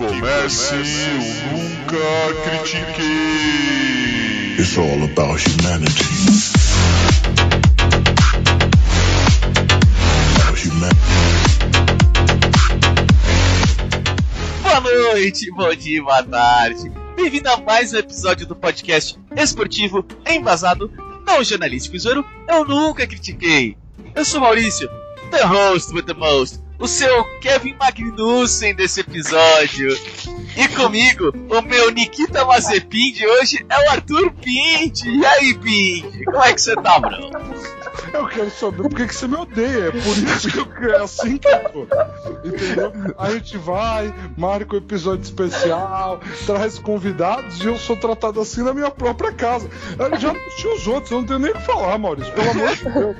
comece o Nunca Critiquei. It's all about humanity. About humanity. Boa noite, bom dia, boa tarde. Bem-vindo a mais um episódio do podcast esportivo, embasado, não jornalístico. Zoro, eu nunca critiquei. Eu sou Maurício, the host with the most, o seu Kevin Magnussen desse episódio. E comigo, o meu Nikita Mazepin de hoje é o Arthur Pinte. E aí, Pinte, como é que você tá, bro? Eu quero saber por que que você me odeia. É por isso que eu quero. É assim que eu tô. Entendeu? A gente vai, marca um episódio especial, traz convidados e eu sou tratado assim na minha própria casa. Eu já assisti os outros, eu não tenho nem o que falar, Maurício. Pelo amor de Deus.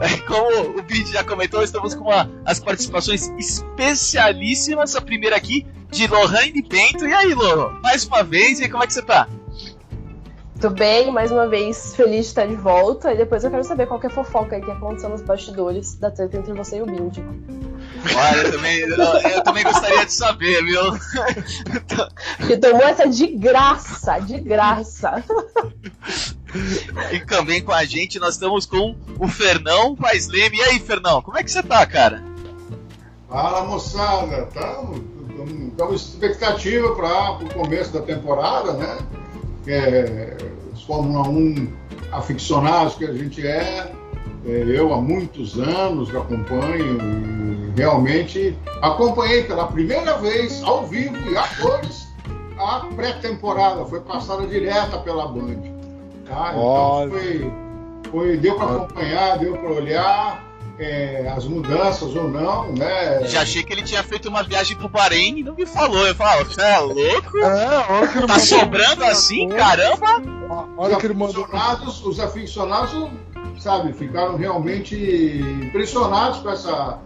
É, Como o Pinte já comentou, estamos com a- as participações especialíssimas. A primeira aqui de Lohane Bento. E aí, Lohan? Mais uma vez, e como é que você tá? Tudo bem, mais uma vez feliz de estar de volta. E depois eu quero saber qual que é a fofoca aí que aconteceu nos bastidores da treta entre você e o Bindi. Olha, eu também, eu, eu também gostaria de saber, viu? Que tomou essa de graça, de graça. E também com a gente nós estamos com o Fernão Paz Leme. E aí, Fernão, como é que você tá, cara? Fala moçada, estamos com expectativa para o começo da temporada, né? É, os Fórmula 1 aficionados que a gente é, é, eu há muitos anos acompanho e realmente acompanhei pela primeira vez ao vivo e a cores a pré-temporada, foi passada direta pela Band. Tá? Então foi, foi, deu para acompanhar, deu para olhar é, as mudanças ou não, né? Já achei que ele tinha feito uma viagem pro Bahrein e não me falou. Eu falo, você é louco? É, Tá sobrando assim, caramba? Olha os que ele mandou. os aficionados, sabe, ficaram realmente impressionados com essa,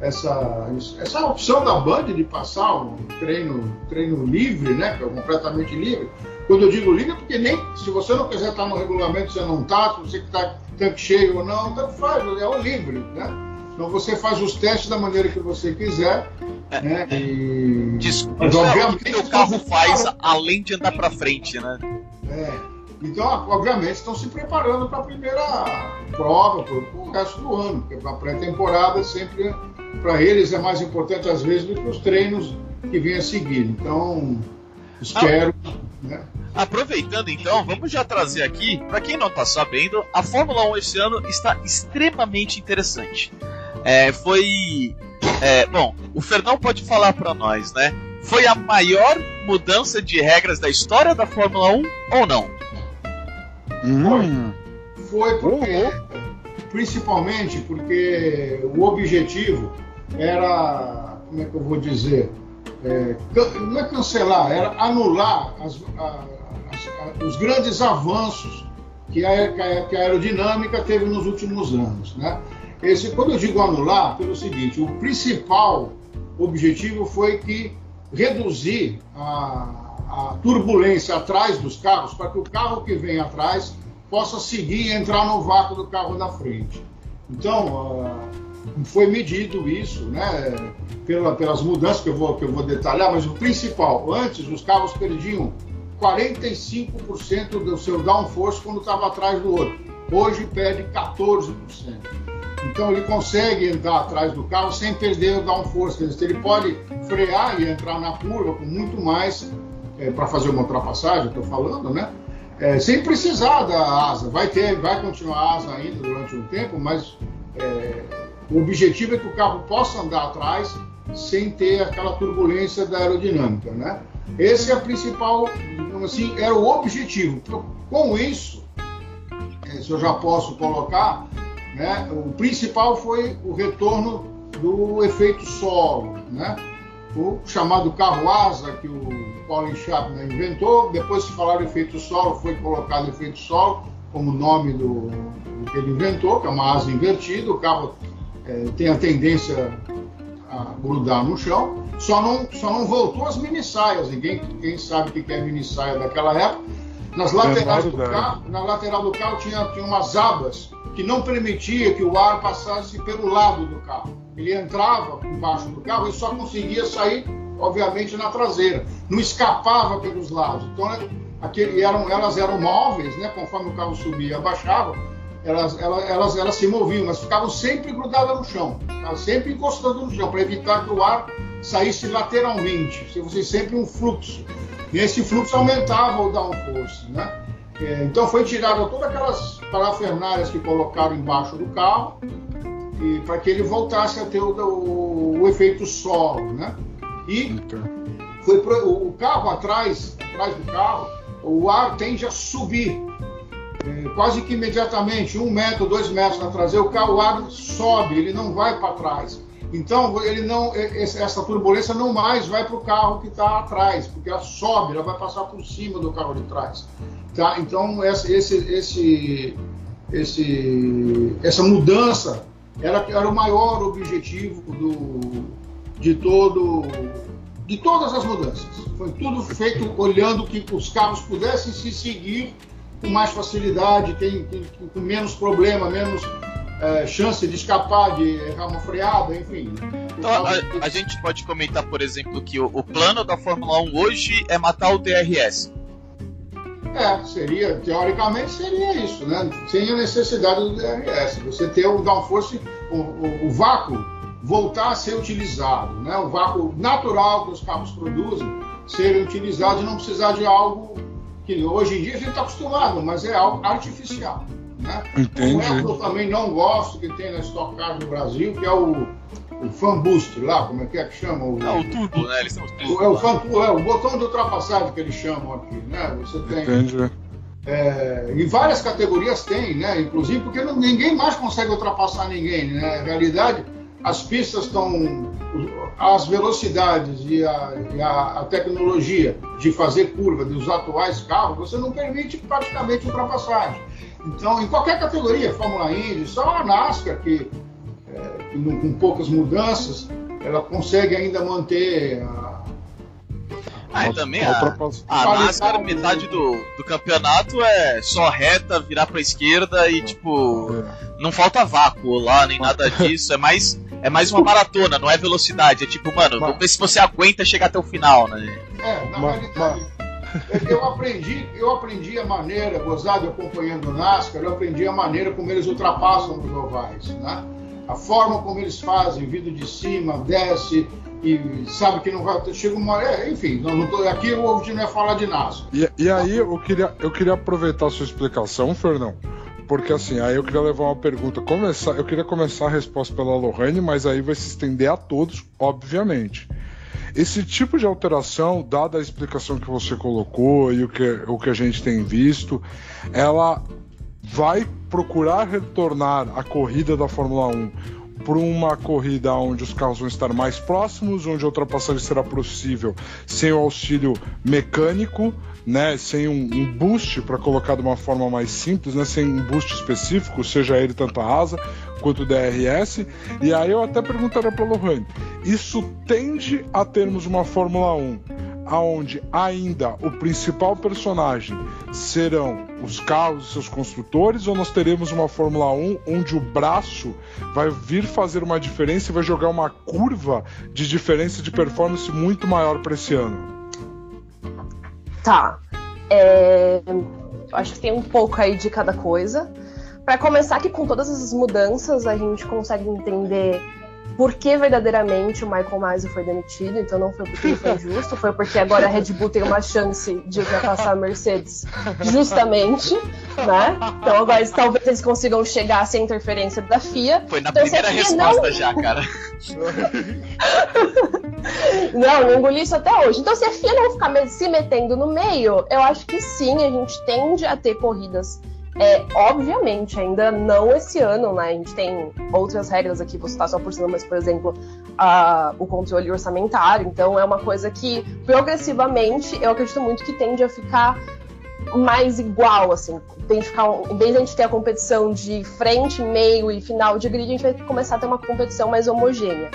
essa, essa opção da Band de passar um treino, treino livre, né, é completamente livre. Quando eu digo livre, é porque nem se você não quiser estar no regulamento, você não está, se você está tanque cheio ou não, tanto faz, é o livre, né? Então você faz os testes da maneira que você quiser, né? E Desculpa, Mas, é o obviamente, que o carro faz além de andar pra frente, né? É. Então, obviamente, estão se preparando para a primeira prova, para o resto do ano, porque a pré-temporada sempre, para eles, é mais importante às vezes do que os treinos que vêm a seguir. Então, espero. né? Aproveitando então, vamos já trazer aqui, pra quem não tá sabendo, a Fórmula 1 esse ano está extremamente interessante. É, foi. é, bom, o Fernão pode falar pra nós, né? Foi a maior mudança de regras da história da Fórmula 1 ou não? Hum, Foi porque, principalmente porque o objetivo era, como é que eu vou dizer, É, não é cancelar, era anular as- a- as- a- os grandes avanços que a, que a- aerodinâmica teve nos últimos anos. Né? Esse, quando eu digo anular, pelo seguinte, o principal objetivo foi que reduzir a, turbulência atrás dos carros, para que o carro que vem atrás possa seguir e entrar no vácuo do carro da frente. Então, foi medido isso, né, pela- pelas mudanças que eu, vou, que eu vou detalhar, mas o principal, antes os carros perdiam 45% do seu downforce quando estava atrás do outro. Hoje perde 14%. Então ele consegue entrar atrás do carro sem perder o downforce. Ele pode frear e entrar na curva com muito mais para fazer uma ultrapassagem, estou falando, né? É, sem precisar da asa. Vai ter, vai continuar a asa ainda durante um tempo, mas é, o objetivo é que o carro possa andar atrás sem ter aquela turbulência da aerodinâmica, né? Esse é a principal, assim, era o objetivo. Com isso, eh, se eu já posso colocar, né, o principal foi o retorno do efeito solo, né? O chamado carro asa que o Colin Chapman inventou, depois que falaram efeito solo, foi colocado efeito solo como nome do, do que ele inventou, que é uma asa invertida, o carro eh, tem a tendência a grudar no chão, só não, só não voltou as mini saias. Ninguém quem sabe o que é mini saia daquela época. Nas laterais do Verdade. carro, na lateral do carro tinha, tinha umas abas que não permitia que o ar passasse pelo lado do carro. Ele entrava embaixo do carro e só conseguia sair obviamente, na traseira. Não escapava pelos lados. Então, aquele, eram, elas eram móveis, né? Conforme o carro subia e abaixava, elas, elas, elas, elas se moviam, mas ficavam sempre grudadas no chão, ficavam sempre encostando no chão, para evitar que o ar saísse lateralmente, se fosse sempre um fluxo. E esse fluxo aumentava o downforce, né? É, então foi tirado todas aquelas parafernálias que colocaram embaixo do carro e para que ele voltasse a ter o, o, o efeito solo, né? E foi pro, o carro atrás, atrás do carro, o ar tende a subir quase que imediatamente, um metro, dois metros na traseira, o carro ar sobe, ele não vai para trás. Então ele não, essa turbulência não mais vai para o carro que está atrás, porque ela sobe, ela vai passar por cima do carro de trás. Tá? Então esse, esse, esse, essa mudança era, era o maior objetivo do, de todo de todas as mudanças. Foi tudo feito olhando que os carros pudessem se seguir com mais facilidade, tem, tem, com menos problema, menos é, chance de escapar, de errar uma freada, enfim. Então, a, a, gente pode comentar, por exemplo, que o, o, plano da Fórmula 1 hoje é matar o DRS. É, seria, teoricamente seria isso, né? Sem a necessidade do DRS. Você ter o downforce, o, o, o vácuo voltar a ser utilizado, né? O vácuo natural que os carros produzem ser utilizado e não precisar de algo que hoje em dia a gente está acostumado, mas é algo artificial. Né? Entendi. Um é que eu também não gosto que tem na Stock Car no Brasil, que é o, o Fan Boost lá, como é que é que chama? O, é o turbo, né? Eles são os turbo. É o, fan, é o botão de ultrapassagem que eles chamam aqui, né? Você tem. Entendi. É, em várias categorias tem, né? Inclusive porque não, ninguém mais consegue ultrapassar ninguém, né? Na realidade, as pistas estão. As velocidades e, a, e a, a, tecnologia de fazer curva dos atuais carros, você não permite praticamente ultrapassagem. Então, em qualquer categoria, Fórmula Indy, só a NASCAR, que, é, com poucas mudanças, ela consegue ainda manter a, ah, e também a, a NASCAR, metade do, do campeonato é só reta, virar pra esquerda e, tipo, é. não falta vácuo lá, nem nada disso. É mais, é mais uma maratona, não é velocidade. É tipo, mano, vamos ver se você aguenta chegar até o final, né? É, na realidade, eu aprendi, eu aprendi a maneira, gozado acompanhando o NASCAR, eu aprendi a maneira como eles ultrapassam os ovais, né? A forma como eles fazem, vindo de cima, desce, e sabe que não vai. Chega uma. É, enfim, não, não tô, aqui o gente não é falar de NASA. E, e aí eu queria, eu queria aproveitar a sua explicação, Fernão. Porque assim, aí eu queria levar uma pergunta. Começar, eu queria começar a resposta pela Lohane, mas aí vai se estender a todos, obviamente. Esse tipo de alteração, dada a explicação que você colocou e o que, o que a gente tem visto, ela vai procurar retornar a corrida da Fórmula 1 por uma corrida onde os carros vão estar mais próximos, onde a ultrapassagem será possível sem o auxílio mecânico, né, sem um, um boost para colocar de uma forma mais simples, né, sem um boost específico, seja ele tanto a asa quanto o DRS. E aí eu até perguntaria para o Lohane, isso tende a termos uma Fórmula 1 aonde ainda o principal personagem serão os carros e seus construtores, ou nós teremos uma Fórmula 1 onde o braço vai vir fazer uma diferença e vai jogar uma curva de diferença de performance muito maior para esse ano? Tá. É... Acho que tem um pouco aí de cada coisa. Para começar, que com todas essas mudanças a gente consegue entender por que verdadeiramente o Michael Masi foi demitido, então não foi porque ele foi injusto, foi porque agora a Red Bull tem uma chance de ultrapassar a Mercedes justamente, né? Então agora talvez eles consigam chegar sem interferência da FIA. Foi na então, primeira resposta não... já, cara. não, não engoli isso até hoje. Então se a FIA não ficar se metendo no meio, eu acho que sim, a gente tende a ter corridas é, obviamente, ainda não esse ano, né? A gente tem outras regras aqui, vou citar só por cima, mas, por exemplo, a, o controle orçamentário. Então, é uma coisa que, progressivamente, eu acredito muito que tende a ficar mais igual, assim. Tem que ficar, em vez de a gente ter a competição de frente, meio e final de grid, a gente vai começar a ter uma competição mais homogênea.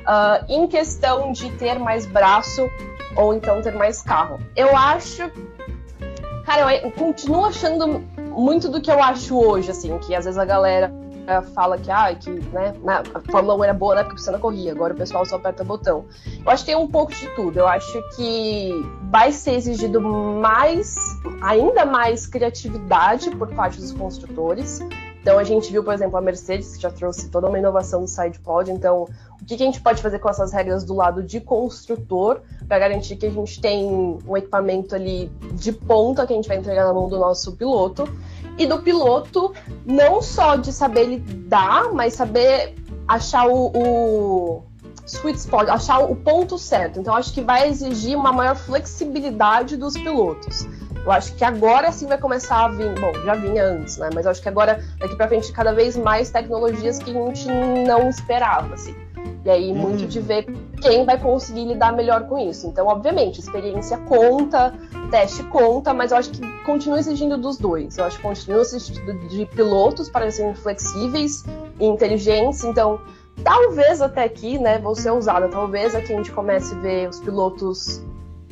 Uh, em questão de ter mais braço ou então ter mais carro. Eu acho. Cara, eu continuo achando muito do que eu acho hoje, assim, que às vezes a galera fala que, ah, que né, a Fórmula 1 era boa na época que o Senna corria, agora o pessoal só aperta botão. Eu acho que tem um pouco de tudo. Eu acho que vai ser exigido mais, ainda mais criatividade por parte dos construtores. Então a gente viu, por exemplo, a Mercedes, que já trouxe toda uma inovação no sidepod. Então, o que, que a gente pode fazer com essas regras do lado de construtor para garantir que a gente tem um equipamento ali de ponta que a gente vai entregar na mão do nosso piloto? E do piloto, não só de saber lidar, mas saber achar o, o sweet spot, achar o ponto certo. Então, acho que vai exigir uma maior flexibilidade dos pilotos. Eu acho que agora sim vai começar a vir. Bom, já vinha antes, né? Mas eu acho que agora, daqui pra frente, cada vez mais tecnologias que a gente não esperava, assim. E aí, hum. muito de ver quem vai conseguir lidar melhor com isso. Então, obviamente, experiência conta, teste conta, mas eu acho que continua exigindo dos dois. Eu acho que continua exigindo de pilotos para serem flexíveis e inteligentes. Então, talvez até aqui, né, vou ser usada, talvez aqui a gente comece a ver os pilotos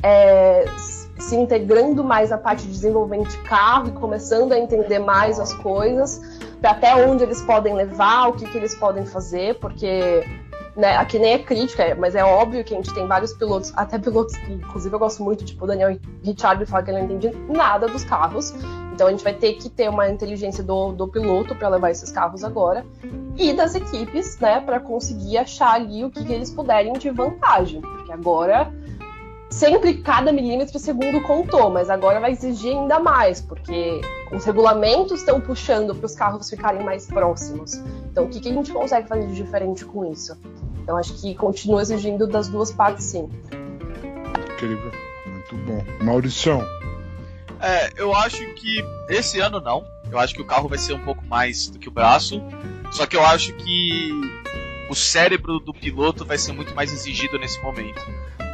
é, se integrando mais na parte de desenvolvimento de carro e começando a entender mais as coisas, até onde eles podem levar, o que, que eles podem fazer, porque né, aqui nem é crítica, mas é óbvio que a gente tem vários pilotos, até pilotos que, inclusive, eu gosto muito, tipo o Daniel Ricciardo, fala que ele não entende nada dos carros. Então a gente vai ter que ter uma inteligência do, do piloto para levar esses carros agora e das equipes, né, para conseguir achar ali o que, que eles puderem de vantagem, porque agora sempre cada milímetro segundo contou, mas agora vai exigir ainda mais, porque os regulamentos estão puxando para os carros ficarem mais próximos. Então, o que, que a gente consegue fazer de diferente com isso? Então, acho que continua exigindo das duas partes, sim. Incrível, muito bom. Maurição. É, eu acho que esse ano não. Eu acho que o carro vai ser um pouco mais do que o braço. Só que eu acho que o cérebro do piloto vai ser muito mais exigido nesse momento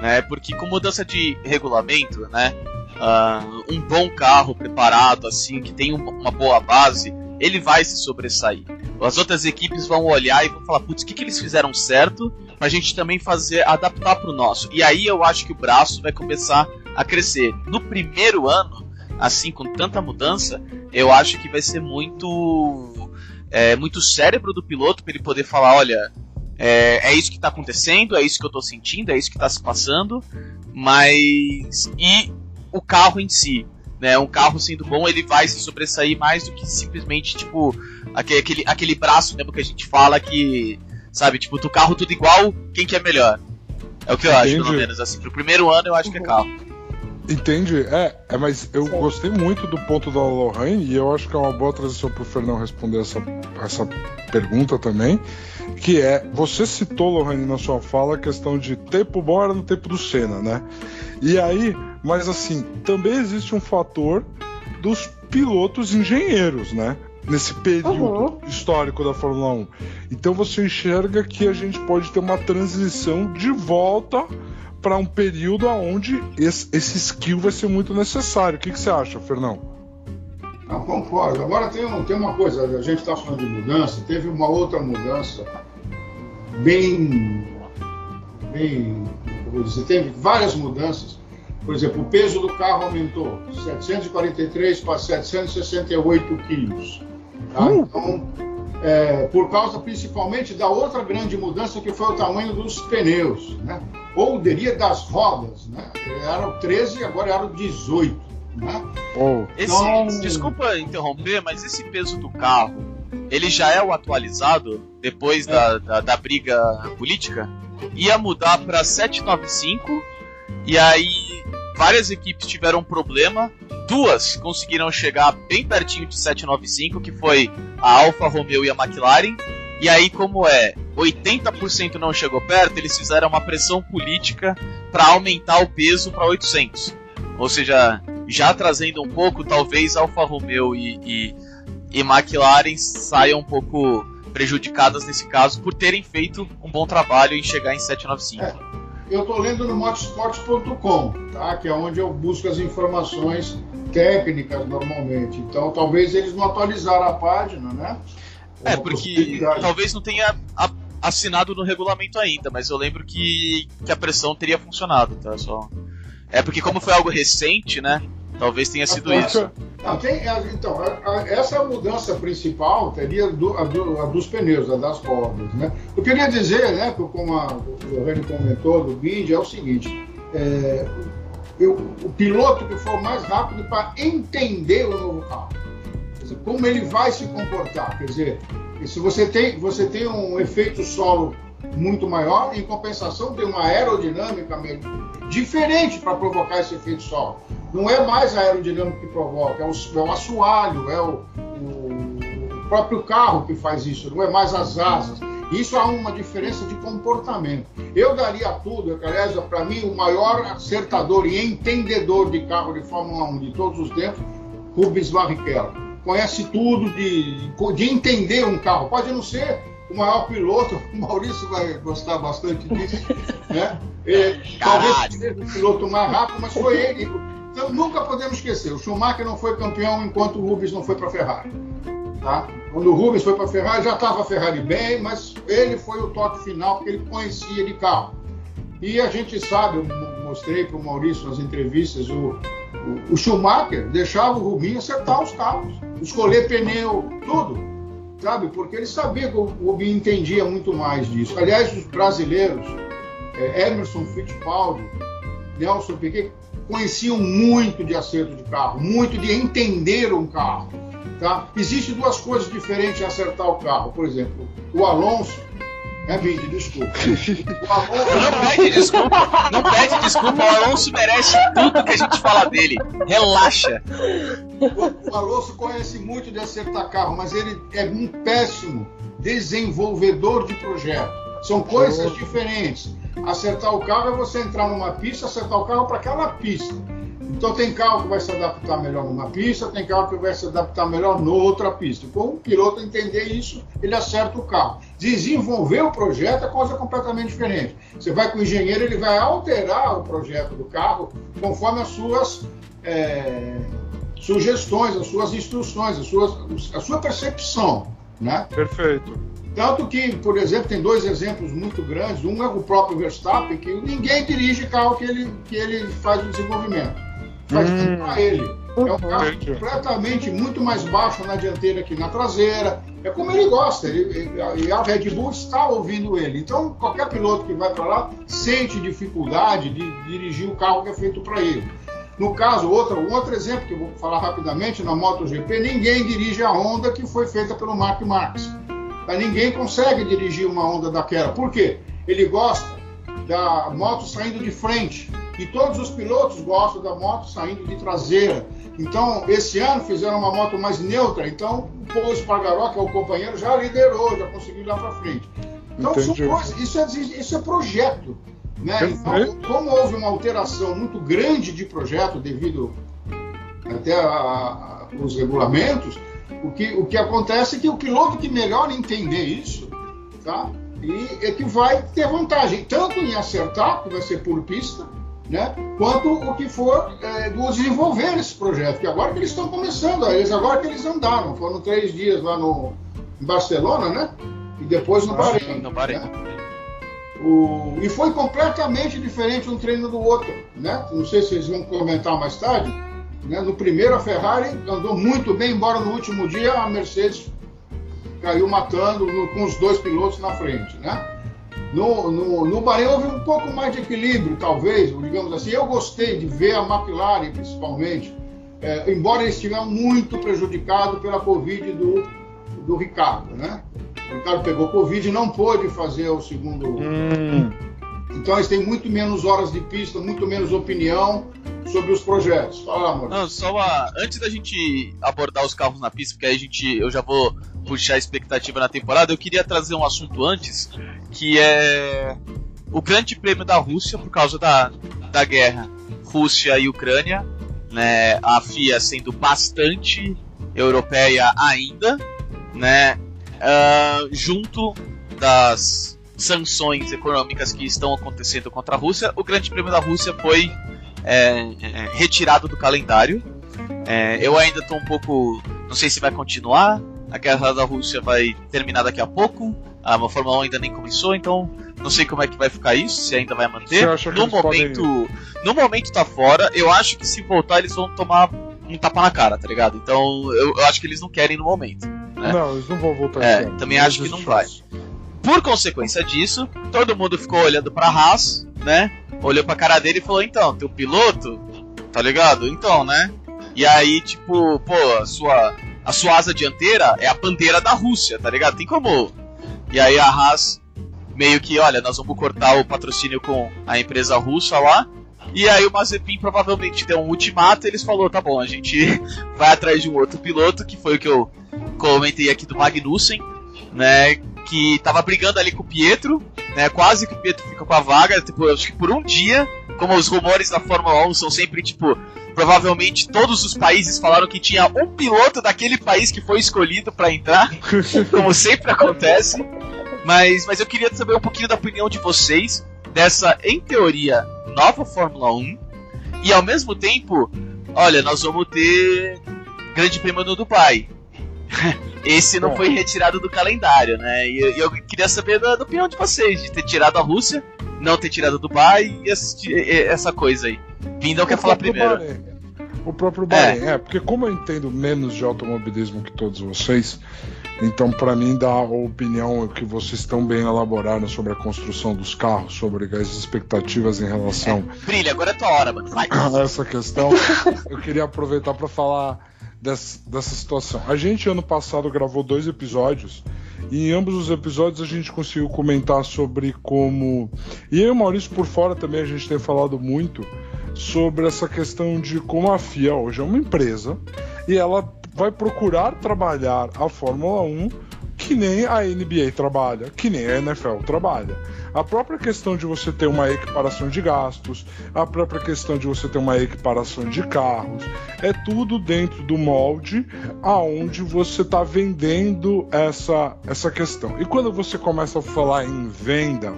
né? Porque com mudança de regulamento, né? Uh, um bom carro preparado, assim, que tem uma boa base, ele vai se sobressair. As outras equipes vão olhar e vão falar, putz, o que, que eles fizeram certo pra gente também fazer, adaptar pro nosso. E aí eu acho que o braço vai começar a crescer. No primeiro ano, assim, com tanta mudança, eu acho que vai ser muito. É, muito cérebro do piloto para ele poder falar, olha, é, é isso que está acontecendo, é isso que eu estou sentindo, é isso que está se passando, mas. E o carro em si. Né, um carro sendo bom, ele vai se sobressair mais do que simplesmente, tipo, aquele, aquele, aquele braço mesmo que a gente fala que, sabe, tipo, do carro tudo igual, quem que é melhor? É o que eu Entendi. acho, pelo menos, assim, pro primeiro ano eu acho que é carro. Entendi, é, é mas eu Sim. gostei muito do ponto da Lorraine e eu acho que é uma boa transição pro Fernão responder essa, essa pergunta também que é, você citou, Lohane, na sua fala, a questão de tempo bom era no tempo do Senna, né? E aí, mas assim, também existe um fator dos pilotos engenheiros, né? Nesse período uhum. histórico da Fórmula 1. Então você enxerga que a gente pode ter uma transição de volta para um período onde esse, esse, skill vai ser muito necessário. O que, que você acha, Fernão? Não, concordo. Agora tem, tem uma coisa, a gente está falando de mudança, teve uma outra mudança bem. bem vou dizer, teve várias mudanças. Por exemplo, o peso do carro aumentou 743 para 768 quilos. Tá? Uh. Então, é, por causa principalmente da outra grande mudança que foi o tamanho dos pneus, né? ou diria das rodas. Né? Eram 13 e agora eram 18. Né? Oh. Esse, então... Desculpa interromper, mas esse peso do carro ele já é o atualizado depois é. da, da, da, briga política. Ia mudar para 795 e aí várias equipes tiveram um problema. Duas conseguiram chegar bem pertinho de 795, que foi a Alfa Romeo e a McLaren. E aí, como é 80% não chegou perto, eles fizeram uma pressão política para aumentar o peso para 800. Ou seja, já trazendo um pouco, talvez Alfa Romeo e, e e McLaren saiam um pouco prejudicadas nesse caso por terem feito um bom trabalho em chegar em 795. É, eu estou lendo no motorsport.com, tá? que é onde eu busco as informações técnicas normalmente. Então talvez eles não atualizaram a página, né? É, porque talvez não tenha assinado no regulamento ainda, mas eu lembro que, que a pressão teria funcionado, tá? Só... É porque como foi algo recente, né? Talvez tenha sido isso. Não, tem, então, a, a, essa mudança principal teria do, a, do, a, dos pneus, a das rodas. Né? Eu queria dizer, né, como a, o Lorene comentou do Bindi, é o seguinte: é, eu, o piloto que for mais rápido para entender o novo carro, dizer, como ele vai se comportar. Quer dizer, se você tem, você tem um efeito solo muito maior, em compensação tem uma aerodinâmica diferente para provocar esse efeito solo. Não é mais a aerodinâmica que provoca, é o, é o assoalho, é o, o, próprio carro que faz isso, não é mais as asas. Isso há uma diferença de comportamento. Eu daria tudo, aliás, para mim, o maior acertador e entendedor de carro de Fórmula 1 de todos os tempos, Rubens Barrichello. Conhece tudo de, de entender um carro. Pode não ser o maior piloto, o Maurício vai gostar bastante disso, né? É, talvez seja o piloto mais rápido, mas foi ele. Então nunca podemos esquecer, o Schumacher não foi campeão enquanto o Rubens não foi para a Ferrari. Tá? Quando o Rubens foi para a Ferrari, já estava a Ferrari bem, mas ele foi o toque final porque ele conhecia de carro. E a gente sabe, eu mostrei para o Maurício nas entrevistas, o, o, o Schumacher deixava o Rubinho acertar os carros, escolher pneu, tudo sabe? Porque ele sabia que o Rubinho entendia muito mais disso. Aliás, os brasileiros, é, Emerson Fittipaldi, Nelson Piquet, conheciam muito de acerto de carro, muito de entender um carro. Tá? Existem duas coisas diferentes em acertar o carro. Por exemplo, o Alonso é Vini, desculpa. Não pede desculpa, não pede desculpa, o Alonso merece tudo que a gente fala dele. Relaxa. O Alonso conhece muito de acertar carro, mas ele é um péssimo desenvolvedor de projeto. São coisas diferentes. Acertar o carro é você entrar numa pista, acertar o carro para aquela pista. Então tem carro que vai se adaptar melhor numa pista, tem carro que vai se adaptar melhor noutra pista. Com o piloto entender isso, ele acerta o carro. Desenvolver o projeto é coisa completamente diferente. Você vai com o engenheiro, ele vai alterar o projeto do carro conforme as suas é, sugestões, as suas instruções, as suas, a sua percepção. Né? Perfeito. Tanto que, por exemplo, tem dois exemplos muito grandes. Um é o próprio Verstappen, que ninguém dirige carro que ele, que ele faz o desenvolvimento faz hum. tudo para ele. É um carro completamente muito mais baixo na dianteira que na traseira. É como ele gosta. Ele, e a Red Bull está ouvindo ele. Então, qualquer piloto que vai para lá sente dificuldade de dirigir o carro que é feito para ele. No caso, outro, um outro exemplo que eu vou falar rapidamente, na MotoGP, ninguém dirige a Honda que foi feita pelo Mark Marques. Ninguém consegue dirigir uma Honda daquela. Por quê? Ele gosta da moto saindo de frente. E todos os pilotos gostam da moto saindo de traseira. Então, esse ano fizeram uma moto mais neutra. Então, o Paul Espargaró, que é o companheiro, já liderou, já conseguiu ir lá para frente. Então, coisas, isso, é, isso é projeto. Né? Então, como houve uma alteração muito grande de projeto devido até a, a, os regulamentos, o que, o que acontece é que o piloto que melhor entender isso, tá? E é que vai ter vantagem, tanto em acertar, que vai ser por pista, né? quanto o que for é, do desenvolver esse projeto, que agora que eles estão começando, eles agora que eles andaram, foram três dias lá no em Barcelona, né? E depois no Bahrein. No Bahrein. Né? O, e foi completamente diferente um treino do outro, né? Não sei se vocês vão comentar mais tarde. Né? No primeiro a Ferrari andou muito bem, embora no último dia a Mercedes caiu matando no, com os dois pilotos na frente, né? No, no, no Bahrein houve um pouco mais de equilíbrio, talvez, digamos assim. Eu gostei de ver a McLaren, principalmente, é, embora estivessem muito prejudicados pela Covid do, do Ricardo, né? O Ricardo pegou Covid e não pôde fazer o segundo. Hum. Então eles têm muito menos horas de pista, muito menos opinião sobre os projetos. Fala, amor. Não, só uma... antes da gente abordar os carros na pista, porque aí a gente, eu já vou puxar a expectativa na temporada, eu queria trazer um assunto antes, que é o Grande Prêmio da Rússia por causa da, da guerra Rússia e Ucrânia, né? A FIA sendo bastante europeia ainda, né? Uh, junto das sanções econômicas que estão acontecendo contra a Rússia, o Grande Prêmio da Rússia foi é, é, retirado do calendário. É, eu ainda estou um pouco. Não sei se vai continuar. a guerra da Rússia vai terminar daqui a pouco. A Fórmula 1 ainda nem começou, então não sei como é que vai ficar isso, se ainda vai manter. No momento, podem- no momento tá fora. Eu acho que se voltar eles vão tomar um tapa na cara, tá ligado? Então eu, eu acho que eles não querem no momento. É. Não, eles não vão voltar É, também acho que não vai. chance. Por consequência disso, todo mundo ficou olhando pra Haas, né? Olhou pra cara dele e falou: então, teu piloto, tá ligado? Então, né? E aí, tipo, pô, a sua, a sua asa dianteira é a bandeira da Rússia, tá ligado? Tem como. E aí a Haas meio que, olha, nós vamos cortar o patrocínio com a empresa russa lá. E aí o Mazepin provavelmente deu um ultimato e eles falou, tá bom, a gente vai atrás de um outro piloto, que foi o que eu comentei aqui do Magnussen, né? Que tava brigando ali com o Pietro, né? Quase que o Pietro fica com a vaga, tipo, acho que por um dia, como os rumores da Fórmula 1 são sempre, tipo, provavelmente todos os países falaram que tinha um piloto daquele país que foi escolhido pra entrar, como sempre acontece. Mas, mas eu queria saber um pouquinho da opinião de vocês dessa, em teoria, nova Fórmula 1. E ao mesmo tempo, olha, nós vamos ter Grande Prêmio no Dubai. Esse não Bom. foi retirado do calendário, né? E eu, eu queria saber da, da opinião de vocês, de ter tirado a Rússia, não ter tirado Dubai e assistir- essa coisa aí. Lindão quer falar primeiro. Bahrein. O próprio Bahrein, é. porque como eu entendo menos de automobilismo que todos vocês, então pra mim dá a opinião que vocês tão bem elaboraram sobre a construção dos carros, sobre as expectativas em relação Brilha, agora é tua hora, mano. Vai. essa questão, eu queria aproveitar para falar dessa, dessa situação. A gente ano passado gravou dois episódios e em ambos os episódios a gente conseguiu comentar sobre como e eu e o Maurício por fora também a gente tem falado muito sobre essa questão de como a FIA hoje é uma empresa e ela vai procurar trabalhar a Fórmula 1 que nem a NBA trabalha, que nem a NFL trabalha. A própria questão de você ter uma equiparação de gastos, a própria questão de você ter uma equiparação de carros, é tudo dentro do molde aonde você está vendendo essa, essa questão. E quando você começa a falar em venda,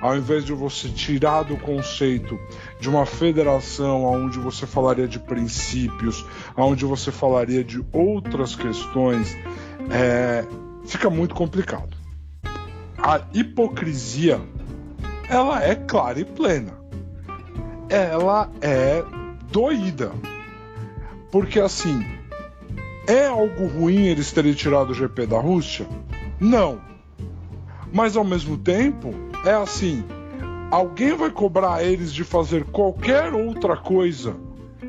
ao invés de você tirar do conceito de uma federação onde você falaria de princípios, onde você falaria de outras questões, é, fica muito complicado. A hipocrisia, ela é clara e plena. Ela é doída. Porque assim, é algo ruim eles terem tirado o GP da Rússia? Não. Mas ao mesmo tempo, é assim, alguém vai cobrar eles de fazer qualquer outra coisa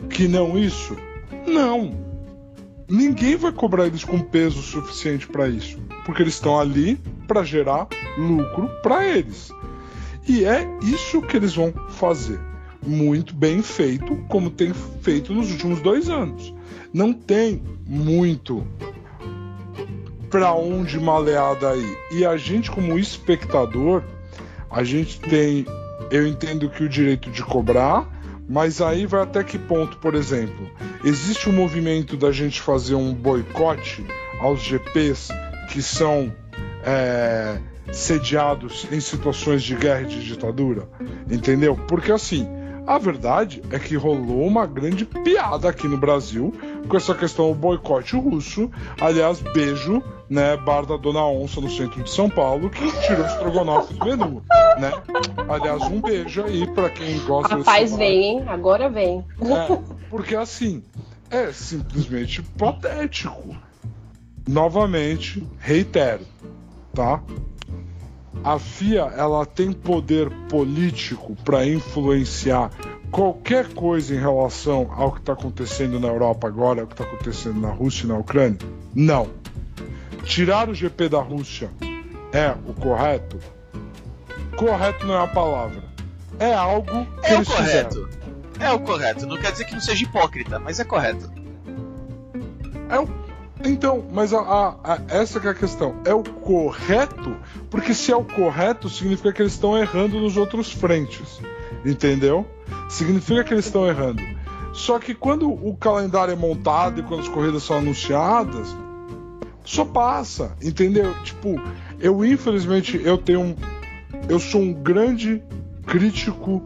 que não isso? Não. Ninguém vai cobrar eles com peso suficiente para isso, porque eles estão ali para gerar lucro para eles. E é isso que eles vão fazer. Muito bem feito, como tem feito nos últimos dois anos. Não tem muito para onde malear daí. E a gente, como espectador, a gente tem, eu entendo que o direito de cobrar, mas aí vai até que ponto, por exemplo, existe um movimento da gente fazer um boicote aos GPs que são é, sediados em situações de guerra e de ditadura, entendeu? Porque assim, a verdade é que rolou uma grande piada aqui no Brasil com essa questão do boicote russo. Aliás, beijo, né, bar da Dona Onça no centro de São Paulo, que tirou o estrogonofe do menu, né? Aliás, um beijo aí pra quem gosta Rapaz, vem, hein? Agora vem. É, porque assim, é simplesmente patético. Novamente, reitero, tá? A FIA ela tem poder político para influenciar qualquer coisa em relação ao que está acontecendo na Europa agora, ao que está acontecendo na Rússia e na Ucrânia? Não. Tirar o GP da Rússia é o correto? Correto não é a palavra. É algo que É o eles fizeram. correto. É o correto. Não quer dizer que não seja hipócrita, mas é correto. É o- Então, mas a, a- a- essa que é a questão. É o correto? Porque se é o correto, significa que eles estão errando nos outros frentes. Entendeu? Significa que eles estão errando. Só que quando o calendário é montado e quando as corridas são anunciadas, só passa, entendeu? Tipo, eu infelizmente eu tenho um, eu sou um grande crítico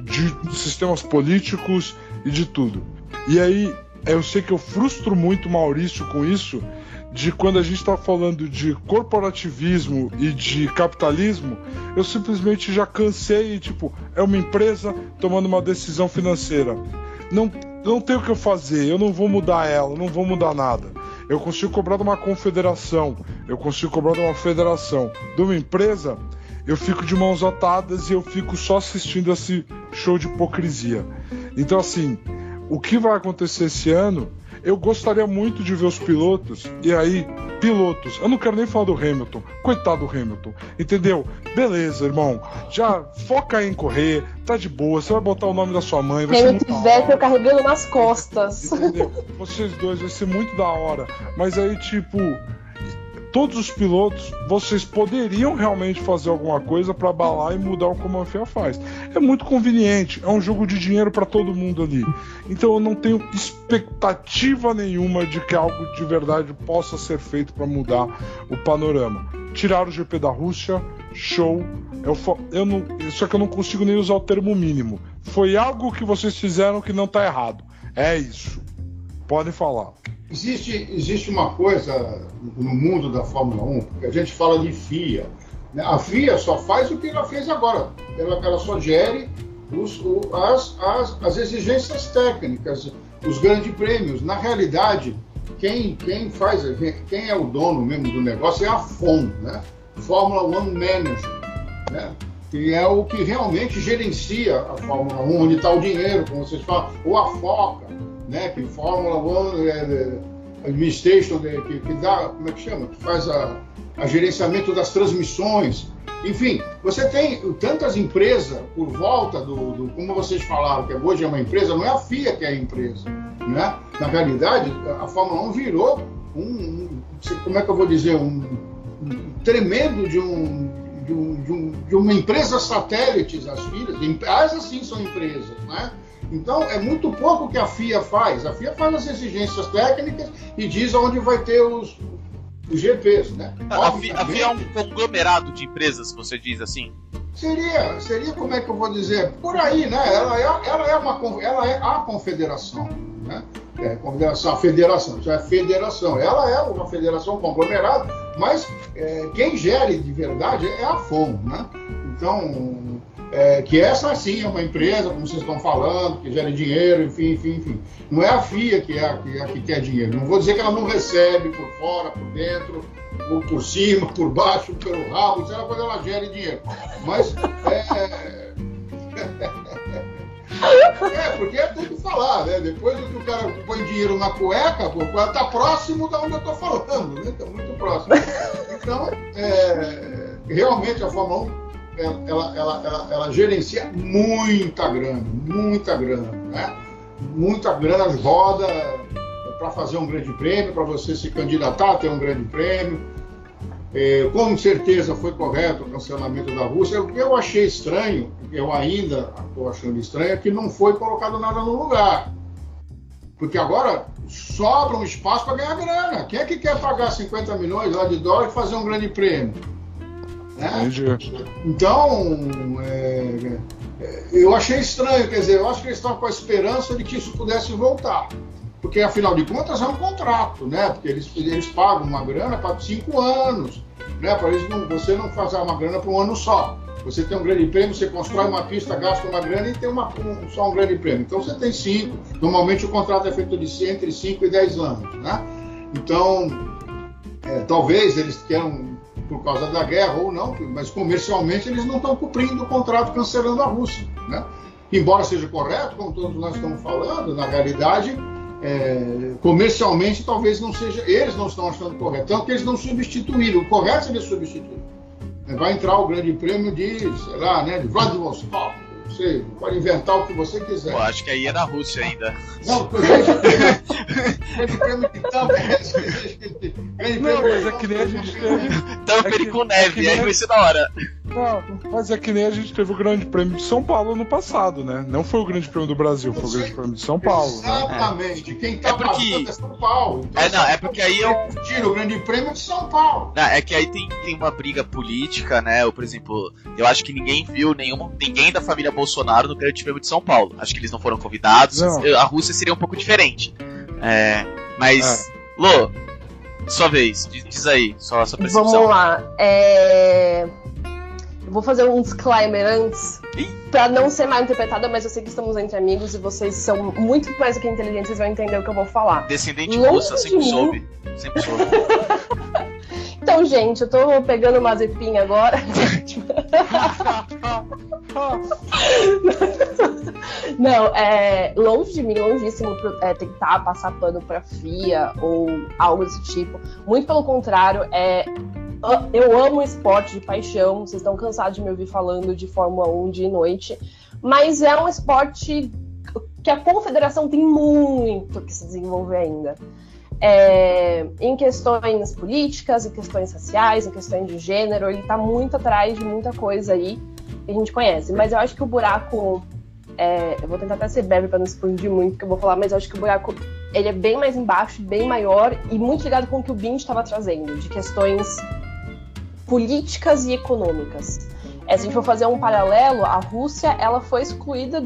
de sistemas políticos e de tudo. E aí eu sei que eu frustro muito Maurício com isso, de quando a gente está falando de corporativismo e de capitalismo, eu simplesmente já cansei, tipo, é uma empresa tomando uma decisão financeira. Não, não tem o que eu fazer, eu não vou mudar ela, não vou mudar nada. Eu consigo cobrar de uma confederação, eu consigo cobrar de uma federação, de uma empresa, eu fico de mãos atadas e eu fico só assistindo esse show de hipocrisia. Então, assim, o que vai acontecer esse ano eu gostaria muito de ver os pilotos, e aí, pilotos, eu não quero nem falar do Hamilton, coitado do Hamilton, entendeu? Beleza, irmão, já foca aí em correr, tá de boa, você vai botar o nome da sua mãe, vai Hamilton e Vettel carregando nas costas. Entendeu? Vocês dois vai ser muito da hora. Mas aí, tipo, todos os pilotos, vocês poderiam realmente fazer alguma coisa para abalar e mudar o como a FIA faz. É muito conveniente, é um jogo de dinheiro para todo mundo ali. Então eu não tenho expectativa nenhuma de que algo de verdade possa ser feito para mudar o panorama. Tirar o GP da Rússia, show. Eu, eu não, só que eu não consigo nem usar o termo mínimo. Foi algo que vocês fizeram que não tá errado. É isso. Podem falar. Existe, existe uma coisa no mundo da Fórmula 1, que a gente fala de FIA. né? A FIA só faz o que ela fez agora. Ela, ela só gere os- o- as, as, as exigências técnicas, os grandes prêmios. Na realidade, quem, quem faz, quem é o dono mesmo do negócio é a FOM, né? Fórmula One Manager, né? que é o que realmente gerencia a Fórmula 1, onde está o dinheiro, como vocês falam, ou a FOCA, né? que Fórmula One é, é, Administration, né? que, que dá, como é que chama? Que faz a, a gerenciamento das transmissões. Enfim, você tem tantas empresas por volta do, do- como vocês falaram, que hoje é uma empresa, não é a FIA que é a empresa. Né? Na realidade, a Fórmula 1 virou um, um- como é que eu vou dizer, um, um tremendo de um, de, um, de, um, de uma empresa satélites, as filhas, as assim são empresas, né? Então é muito pouco que a FIA faz. A FIA faz as exigências técnicas e diz onde vai ter os, os GPs, né? A FIA, a FIA é um conglomerado de empresas, você diz assim. Seria, seria como é que eu vou dizer? Por aí, né? Ela é, ela é, uma, ela é a confederação, né? É, confederação, a federação, já é federação. Ela é uma federação conglomerada, mas é, quem gere de verdade é a FOM, né? Então, é, que essa sim é uma empresa, como vocês estão falando, que gera dinheiro, enfim, enfim, enfim. Não é a FIA que é a que, a que quer dinheiro. Não vou dizer que ela não recebe por fora, por dentro, por, por cima, por baixo, pelo rabo, isso é que ela gere dinheiro. Mas é. É, porque é tudo falar, né? Depois que o cara põe dinheiro na cueca, pô, tá próximo da onde eu tô falando, né? Tá muito próximo. Então, é, realmente a Fórmula 1, ela, ela, ela, ela, gerencia muita grana, muita grana, né? Muita grana roda para fazer um grande prêmio, para você se candidatar a ter um grande prêmio. É, com certeza foi correto o cancelamento da Rússia. O que eu achei estranho, eu ainda estou achando estranho, é que não foi colocado nada no lugar. Porque agora sobra um espaço para ganhar grana. Quem é que quer pagar 50 milhões lá de dólares e fazer um grande prêmio? Né? Entendi. Então, é, é, eu achei estranho, quer dizer, eu acho que eles estavam com a esperança de que isso pudesse voltar. Porque, afinal de contas, é um contrato, né? Porque eles, eles pagam uma grana para cinco anos, né? Para eles não, você não fazer uma grana para um ano só. Você tem um grande prêmio, você constrói uma pista, gasta uma grana e tem uma, um, só um grande prêmio. Então você tem cinco. Normalmente o contrato é feito de entre 5 e 10 anos, né? Então, é, talvez eles queiram por causa da guerra ou não, mas comercialmente eles não estão cumprindo o contrato cancelando a Rússia. Né? Embora seja correto, como todos nós estamos falando, na realidade, é, comercialmente talvez não seja, eles não estão achando correto, tanto que eles não substituíram. O correto seria substituir. Vai entrar o grande prêmio de, sei lá, né, de Vladivostok. Você pode inventar o que você quiser. Pô, acho que aí é na Rússia ainda. Não, porque grande prêmio de Tampa, Não, mas é que nem a gente teve. Tampere É que- com é neve, aí vai ser da hora. Não, mas é que nem a gente teve o Grande Prêmio de São Paulo no passado, né? Não foi o Grande Prêmio do Brasil, foi o Grande Prêmio de São Paulo. Né? Exatamente. Quem está É porque- passando é São Paulo. Então, É, não, é porque aí eu- Tira o grande prêmio de São Paulo. Não, é que aí tem, tem uma briga política, né? Eu, por exemplo, eu acho que ninguém viu nenhum, ninguém da família Bolsonaro no Grande Prêmio de São Paulo. Acho que eles não foram convidados. Não. A Rússia seria um pouco diferente. É, mas, Lô, Sua vez, diz, diz aí, só sua percepção. Vamos lá. É... Eu vou fazer um disclaimer antes, pra não ser mal interpretada, mas eu sei que estamos entre amigos e vocês são muito mais do que inteligentes, vocês vão entender o que eu vou falar. Descendente Longe russa, sempre de mim. soube. Sempre soube. Então, gente, eu tô pegando uma zepinha agora. Não, é longe de mim, longíssimo é, tentar passar pano pra FIA ou algo desse tipo. Muito pelo contrário, é, eu amo esporte de paixão. Vocês estão cansados de me ouvir falando de Fórmula 1 de noite, mas é um esporte que a confederação tem muito que se desenvolver ainda. É, em questões políticas, em questões raciais, em questões de gênero, ele tá muito atrás de muita coisa aí que a gente conhece. Mas eu acho que o buraco. é, eu vou tentar até ser breve para não expandir muito que eu vou falar, mas eu acho que o buraco ele é bem mais embaixo, bem maior e muito ligado com o que o Bint estava trazendo, de questões políticas e econômicas. É, se a gente for fazer um paralelo, a Rússia ela foi excluída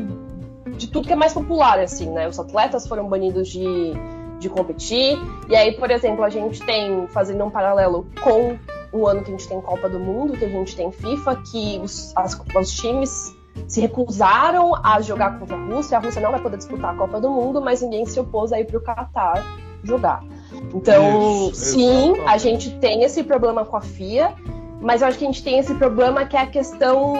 de tudo que é mais popular, assim, né? Os atletas foram banidos de, de competir. E aí, por exemplo, a gente tem, fazendo um paralelo com o ano que a gente tem Copa do Mundo, que a gente tem FIFA, que os, as- os times se recusaram a jogar contra a Rússia. A Rússia não vai poder disputar a Copa do Mundo, mas ninguém se opôs a ir para o Catar jogar. Então, Isso, sim, exatamente. a gente tem esse problema com a FIA, mas eu acho que a gente tem esse problema que é a questão,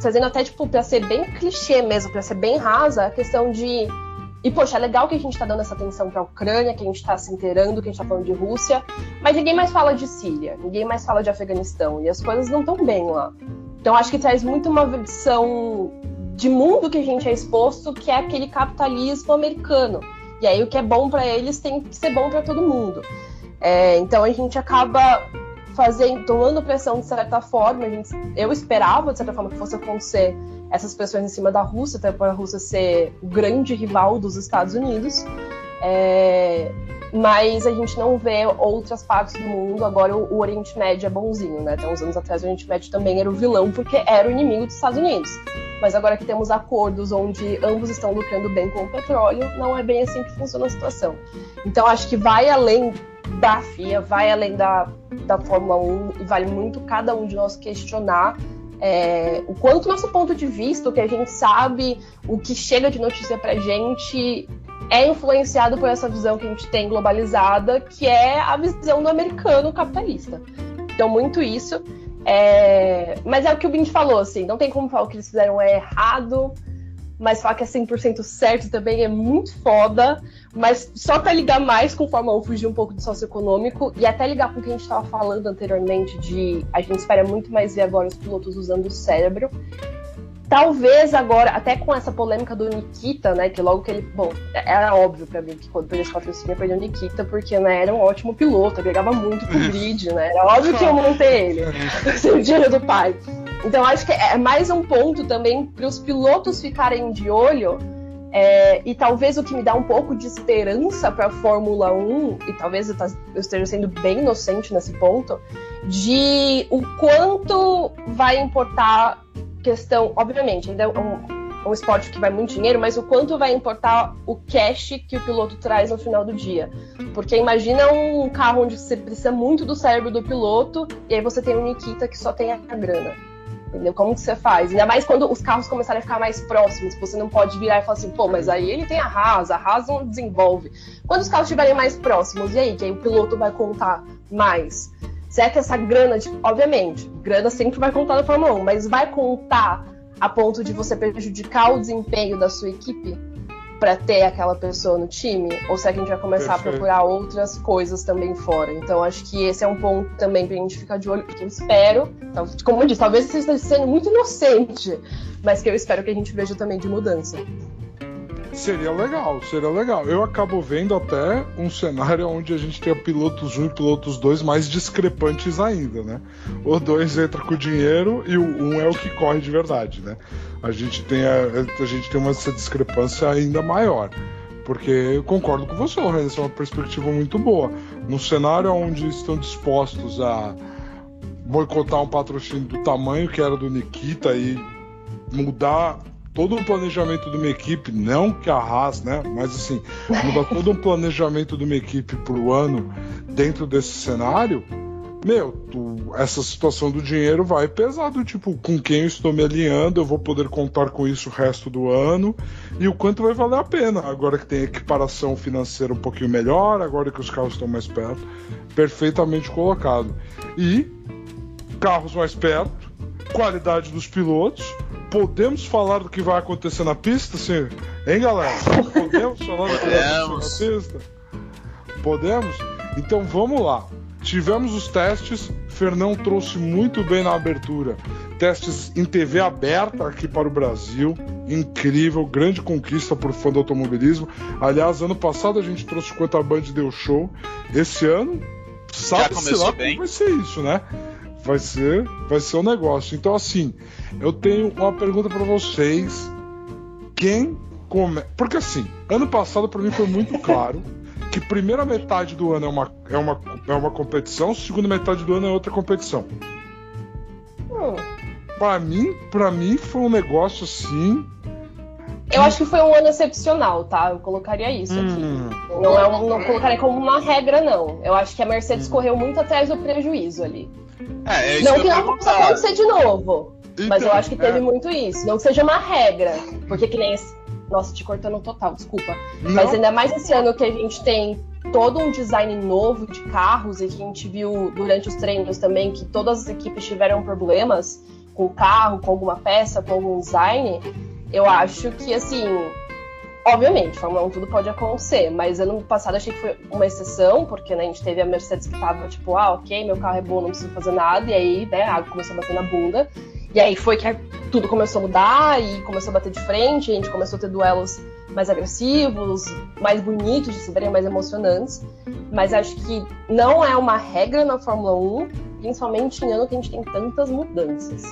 fazendo até tipo para ser bem clichê mesmo, para ser bem rasa, a questão de e poxa, é legal que a gente tá dando essa atenção pra Ucrânia, que a gente tá se inteirando, que a gente tá falando de Rússia, mas ninguém mais fala de Síria, ninguém mais fala de Afeganistão, e as coisas não estão bem lá. Então acho que traz muito uma versão de mundo que a gente é exposto, que é aquele capitalismo americano. E aí o que é bom pra eles tem que ser bom pra todo mundo. É, então a gente acaba fazendo, tomando pressão de certa forma. A gente, eu esperava de certa forma que fosse acontecer essas pressões em cima da Rússia, até para a Rússia ser o grande rival dos Estados Unidos. É, mas a gente não vê outras partes do mundo. Agora o, Oriente Médio é bonzinho, né? Até uns anos atrás o Oriente Médio também era o vilão, porque era o inimigo dos Estados Unidos. Mas agora que temos acordos onde ambos estão lucrando bem com o petróleo, não é bem assim que funciona a situação. Então acho que vai além da FIA, vai além da, da Fórmula 1 e vale muito cada um de nós questionar é, o quanto nosso ponto de vista, o que a gente sabe, o que chega de notícia pra gente é influenciado por essa visão que a gente tem globalizada, que é a visão do americano capitalista. Então, muito isso. É... Mas é o que o Bint falou, assim, não tem como falar o que eles fizeram é errado, mas falar que é 100% certo também é muito foda. Mas só pra ligar mais com Fórmula 1, fugir um pouco do socioeconômico e até ligar com o que a gente estava falando anteriormente de a gente espera muito mais ver agora os pilotos usando o cérebro. Talvez agora, até com essa polêmica do Nikita, né? Que logo que ele. Bom, era óbvio pra mim que quando perdeu esse patrocínio, perdeu o Nikita, porque né, era um ótimo piloto, agregava muito pro grid, né? Era óbvio que eu manter ele. O dinheiro do pai. Então acho que é mais um ponto também para os pilotos ficarem de olho. É, e talvez o que me dá um pouco de esperança para a Fórmula 1, e talvez eu, tá- eu esteja sendo bem inocente nesse ponto, de o quanto vai importar questão, obviamente, ainda é um, um esporte que vai muito dinheiro, mas o quanto vai importar o cash que o piloto traz no final do dia. Porque imagina um carro onde você precisa muito do cérebro do piloto, e aí você tem o Nikita que só tem a grana. Entendeu? Como que você faz? Ainda mais quando os carros começarem a ficar mais próximos, você não pode virar e falar assim, pô, mas aí ele tem a Haas, a Haas não desenvolve. Quando os carros estiverem mais próximos, e aí, que aí o piloto vai contar mais? Que essa grana, de- obviamente, grana sempre vai contar na Fórmula 1, mas vai contar a ponto de você prejudicar o desempenho da sua equipe para ter aquela pessoa no time? Ou será que a gente vai começar Perfeito. a procurar outras coisas também fora? Então acho que esse é um ponto também pra gente ficar de olho, porque eu espero, como eu disse, talvez você esteja sendo muito inocente, mas que eu espero que a gente veja também de mudança. Seria legal, seria legal. Eu acabo vendo até um cenário onde a gente tenha pilotos 1 e pilotos 2 mais discrepantes ainda, né? O 2 entra com dinheiro e o 1 um é o que corre de verdade, né? A gente tem, a, a gente tem uma, essa discrepância ainda maior. Porque eu concordo com você, essa é uma perspectiva muito boa. No cenário onde estão dispostos a boicotar um patrocínio do tamanho que era do Nikita e mudar todo um planejamento de uma equipe, não que a Haas, né? Mas assim, mudar todo um planejamento de uma equipe pro ano dentro desse cenário, meu, tu- essa situação do dinheiro vai pesar do tipo, com quem eu estou me alinhando, eu vou poder contar com isso o resto do ano e o quanto vai valer a pena. Agora que tem equiparação financeira um pouquinho melhor, agora que os carros estão mais perto, perfeitamente colocado. E carros mais perto, qualidade dos pilotos. Podemos falar do que vai acontecer na pista, sim? Hein, galera? Podemos falar do que vai acontecer na pista? Podemos? Então vamos lá. Tivemos os testes, Fernão trouxe muito bem na abertura. Testes em TV aberta aqui para o Brasil. Incrível, grande conquista para o fã do automobilismo. Aliás, ano passado a gente trouxe quanto a Band deu show. Esse ano, sabe começou lá bem. como vai ser isso, né? Vai ser, vai ser um negócio. Então, assim, eu tenho uma pergunta para vocês. Quem come... Porque assim, ano passado para mim foi muito claro que primeira metade do ano é uma, é, uma, é uma competição, segunda metade do ano é outra competição. Hum, Para mim, para mim foi um negócio assim. Eu acho que foi um ano excepcional, tá? Eu colocaria isso aqui. hum, Não, é um- não colocaria como uma regra, não. Eu acho que a Mercedes correu muito atrás do prejuízo ali. É, é isso Não que que não possa acontecer de novo. Mas eu Então, acho que teve é. muito isso. Não que seja uma regra. Porque que nem esse. Nossa, te cortando total, desculpa. não, Mas ainda mais esse ano que a gente tem todo um design novo de carros e que a gente viu durante os treinos também que todas as equipes tiveram problemas com o carro, com alguma peça, com algum design. Eu acho que assim. Obviamente, Fórmula 1 tudo pode acontecer, mas ano passado achei que foi uma exceção, porque né, a gente teve a Mercedes que tava tipo, ah, ok, meu carro é bom, não preciso fazer nada, e aí né, a água começou a bater na bunda, e aí foi que tudo começou a mudar e começou a bater de frente, a gente começou a ter duelos mais agressivos, mais bonitos de se verem, mais emocionantes. Mas acho que não é uma regra na Fórmula 1, principalmente em ano que a gente tem tantas mudanças.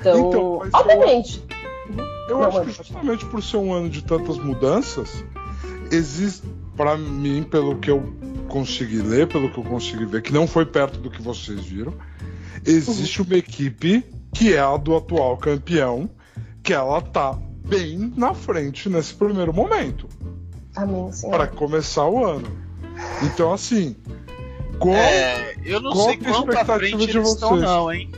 Então, Então, mas eu- obviamente. Eu Não, acho mas que justamente por ser um ano de tantas mudanças, existe, para mim, pelo que eu consegui ler, pelo que eu consegui ver, que não foi perto do que vocês viram, existe uma equipe que é a do atual campeão, que ela tá bem na frente nesse primeiro momento, Amém, sim. para começar o ano. Então, assim, qual É, eu não Qual sei é a expectativa frente de eles estão, vocês? não, hein?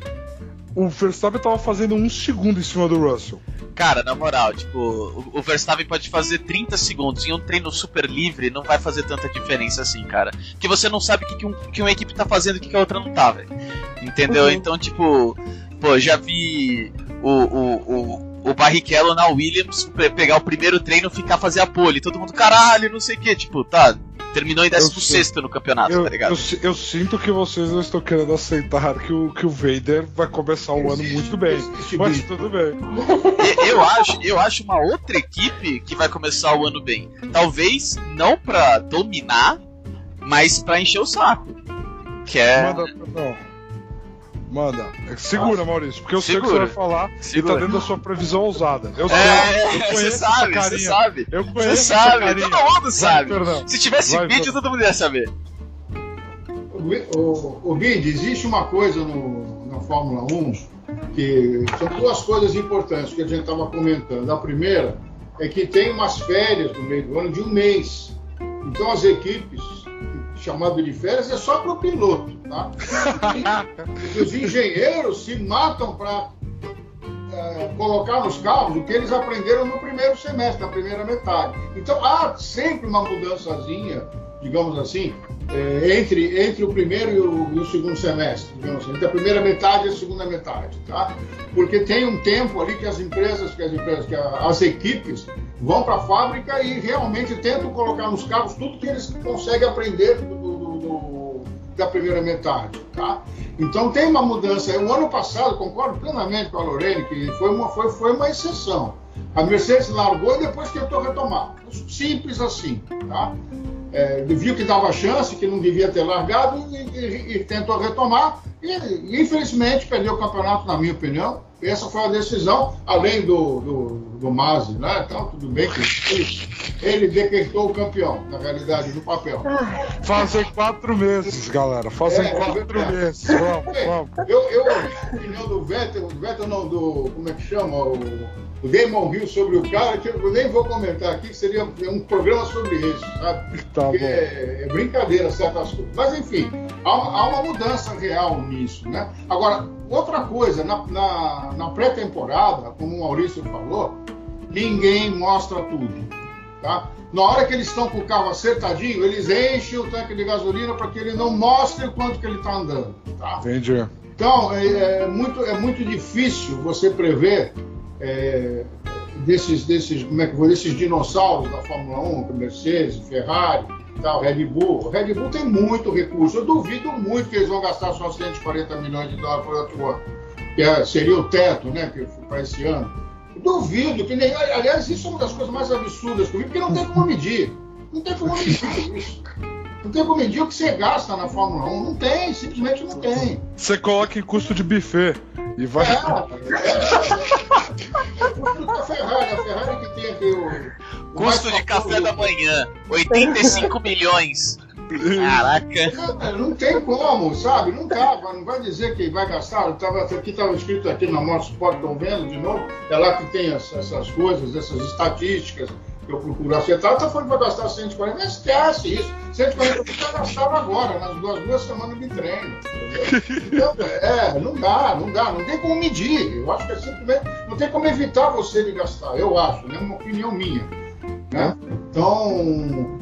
o Verstappen tava fazendo um segundo em cima do Russell. Cara, na moral, tipo, o, o Verstappen pode fazer 30 segundos em um treino super livre, não vai fazer tanta diferença assim, cara. Porque você não sabe o que, que, um- que uma equipe tá fazendo e o que, que a outra não tá, velho. Entendeu? Uhum. Então, tipo, pô, já vi o, o, o, o Barrichello na Williams pe- pegar o primeiro treino e ficar fazer a pole. Todo mundo, caralho, não sei o que, tipo, tá. Terminou em 16 no campeonato, Eu, tá ligado? eu, eu sinto que vocês não estão querendo aceitar que o, que o Vader vai começar o ano muito bem. Mas tudo bem. Eu acho, eu acho uma outra equipe que vai começar o ano bem. Talvez não pra dominar, mas pra encher o saco. Que é. Manda, não. Manda. Segura, Maurício, porque eu sei o que você Segura. vai falar e tá Segura. dentro da sua previsão ousada. Eu sei. É, eu você conheço sabe, essa você sabe. Eu Você conheço essa sabe, carinha. todo mundo sabe. Vai. Se tivesse Vai, vídeo, todo mundo ia saber. O, o, o Bid, existe uma coisa no, na Fórmula 1 que são duas coisas importantes que a gente estava comentando. A primeira é que tem umas férias no meio do ano de um mês. Então as equipes, chamado de férias, é só para o piloto, tá? Os engenheiros se matam para colocar nos carros o que eles aprenderam no primeiro semestre, na primeira metade. Então há sempre uma mudançazinha, digamos assim, é, entre, entre o primeiro e o, e o segundo semestre, digamos assim, entre a primeira metade e a segunda metade, tá? Porque tem um tempo ali que as empresas, que as empresas, que a- as equipes vão para a fábrica e realmente tentam colocar nos carros tudo que eles conseguem aprender do- do- do- da primeira metade, tá? Então tem uma mudança. O ano passado, concordo plenamente com a Lorene, que foi uma, foi, foi uma exceção. A Mercedes largou e depois tentou retomar. Simples assim, tá? É, viu que dava chance, que não devia ter largado e, e- e tentou retomar. E, infelizmente perdeu o campeonato, na minha opinião. Essa foi a decisão, além do, do, do Mazzi, né? Então, tudo bem que ele, ele decretou o campeão, na realidade, no papel. Fazem quatro meses, galera. Fazem É, é quatro verdade. meses. Vamos, É, vamos. Eu, eu a opinião do Vettel, do Vettel não, do. Como é que chama? O, o Damon Hill sobre o cara, que eu nem vou comentar aqui, que seria um programa sobre isso, sabe? Tá Porque bom. é, é brincadeira certas coisas. Mas enfim, há uma, há uma mudança real nisso, né? Agora, outra coisa, na, na, na pré-temporada, como o Maurício falou, ninguém mostra tudo, tá? Na hora que eles estão com o carro acertadinho, eles enchem o tanque de gasolina para que ele não mostre o quanto que ele está andando, tá? Entendi. Então, é, é muito, é muito difícil você prever é, desses, desses, como é que vou, desses dinossauros da Fórmula 1, como Mercedes, Ferrari, tal, Red Bull. O Red Bull tem muito recurso. Eu duvido muito que eles vão gastar só 140 milhões de dólares por ano, que é- seria o teto né, para esse ano. Eu duvido que nem. Aliás, isso é uma das coisas mais absurdas que eu vi, porque não tem como medir. Não tem como medir isso. Não tem como medir o que você gasta na Fórmula 1. Não tem, simplesmente não tem. Você coloca em custo de buffet e vai. É, custo da Ferrari, a Ferrari que tem aqui o. o Custo de café da manhã, 85 milhões. Caraca. É, Não tem como, sabe? Não tava, não vai dizer que vai gastar. Tava, aqui estava escrito aqui na Motorsport, estão vendo de novo. É lá que tem as- essas coisas, essas estatísticas eu procuro acertar. Tá falando vai gastar 140, mas esquece isso. 140 mil já gastaram agora, nas duas, duas semanas de treino. entendeu? Então, é, não dá, não dá, não tem como medir. Eu acho que é simplesmente. Não tem como evitar você de gastar, eu acho, né? Uma opinião minha. Né? Então,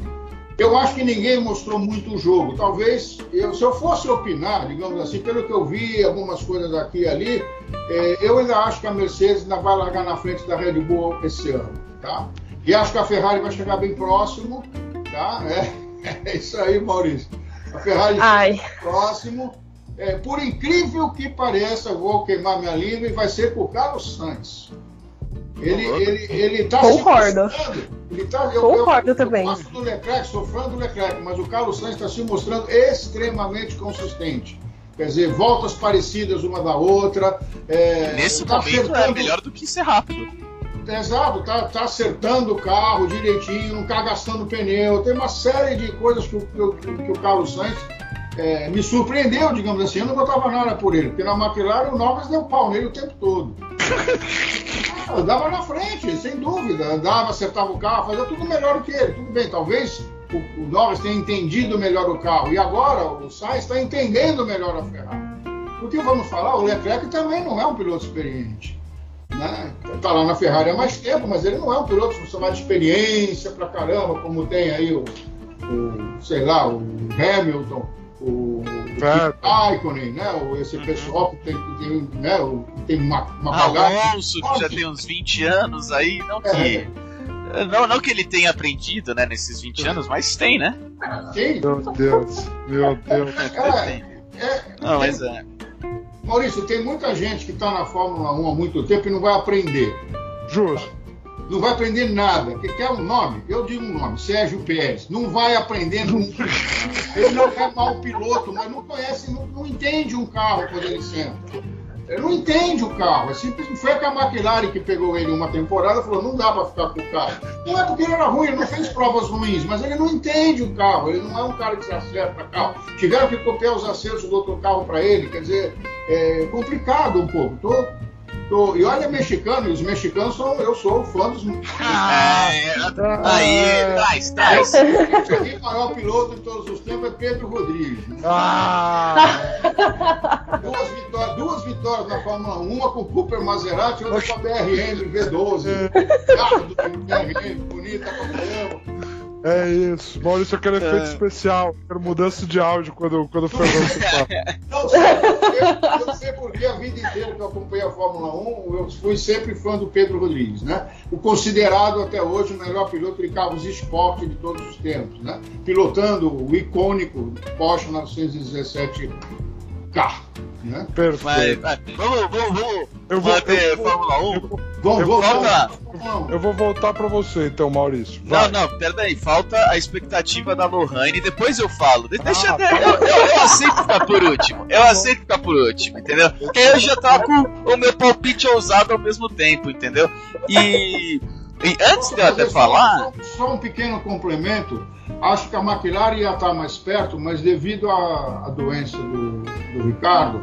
eu acho que ninguém mostrou muito o jogo. Talvez, eu, se eu fosse opinar, digamos assim, pelo que eu vi, algumas coisas aqui e ali, eh, eu ainda acho que a Mercedes ainda vai largar na frente da Red Bull esse ano, tá? E acho que a Ferrari vai chegar bem próximo, tá? É, é isso aí, Maurício. A Ferrari Ai, próximo. É, por incrível que pareça, eu vou queimar minha língua e vai ser com o Carlos Sainz. Ele, ele, ele tá se Concordo. mostrando. Ele tá, eu, Concordo eu, também. Eu gosto do Leclerc, sou fã do Leclerc, mas o Carlos Sainz está se mostrando extremamente consistente. Quer dizer, voltas parecidas uma da outra. É, Nesse tá momento é acertando- melhor do que ser rápido. Exato, tá, tá acertando o carro direitinho, não tá gastando pneu. Tem uma série de coisas que, o- que que o Carlos Sainz é, me surpreendeu, digamos assim. Eu não botava nada por ele, porque na McLaren o Norris deu pau nele o tempo todo. Ah, Andava na frente, sem dúvida. Andava, acertava o carro, fazia tudo melhor que ele. Tudo bem, talvez o, o Norris tenha entendido melhor o carro. E agora o Sainz está entendendo melhor a Ferrari. Porque vamos falar, o Leclerc também não é um piloto experiente. Né? Tá lá na Ferrari há mais tempo, mas ele não é um piloto com chamar de experiência pra caramba, como tem aí o, o, sei lá, o Hamilton, o, Vettel. Raikkonen, né? O, esse pessoal que tem, que tem, né? o- tem uma, uma bagagem. Alonso, que já tem uns 20 anos aí, não que. Não, não que ele tenha aprendido, né, nesses 20 anos, mas tem, né? Tem, Meu Deus, meu Deus. É, Tem. é, Não, mas é. Maurício, tem muita gente que está na Fórmula 1 há muito tempo e não vai aprender. Justo. Não vai aprender nada. Que quer um nome? Eu digo um nome, Sérgio Pérez. Não vai aprender nunca. Ele não é mau piloto, mas não conhece, não, não entende um carro quando ele senta. Ele não entende o carro. É simples, foi a McLaren que pegou ele uma temporada e falou: não dá para ficar com o carro. Não é porque ele era ruim, ele não fez provas ruins, mas ele não entende o carro. Ele não é um cara que se acerta carro. Tiveram que copiar os acertos do outro carro para ele. Quer dizer, é complicado um pouco. Tô, e olha, mexicano, e os mexicanos são. Eu sou fã dos. É, aí, traz, traz. Aqui, o maior piloto de todos os tempos é Pedro Rodrigues. Ah, Duas vitórias, duas vitórias na Fórmula 1, uma com o Cooper Maserati e outra com a BRM V12. Carro do BRM, bonita pra caramba. É isso. Maurício, eu quero efeito especial. Eu quero mudança de áudio quando, quando o Fernando fala. Não sei eu não sei porque a vida inteira que eu acompanhei a Fórmula 1, eu fui sempre fã do Pedro Rodrigues, né? O considerado até hoje o melhor piloto de carros esporte de todos os tempos, né? Pilotando o icônico Porsche 917K, Né? Perfeito. mas, vamos, vamos, vamos Eu vou, vou, Fórmula 1. eu vou- Vamos, Falta. eu vou voltar pra você então, Maurício. Vai. Não, não, peraí, falta a expectativa da Lohane, depois eu falo. De- Deixa Ah, eu, eu, eu, eu aceito ficar por último. Eu aceito ficar por último, entendeu? Porque eu já toco o meu palpite ousado ao mesmo tempo, entendeu? E, e antes de eu até falar. Só, só um pequeno complemento. Acho que a McLaren ia estar mais perto, mas devido à, à doença do, do Ricardo,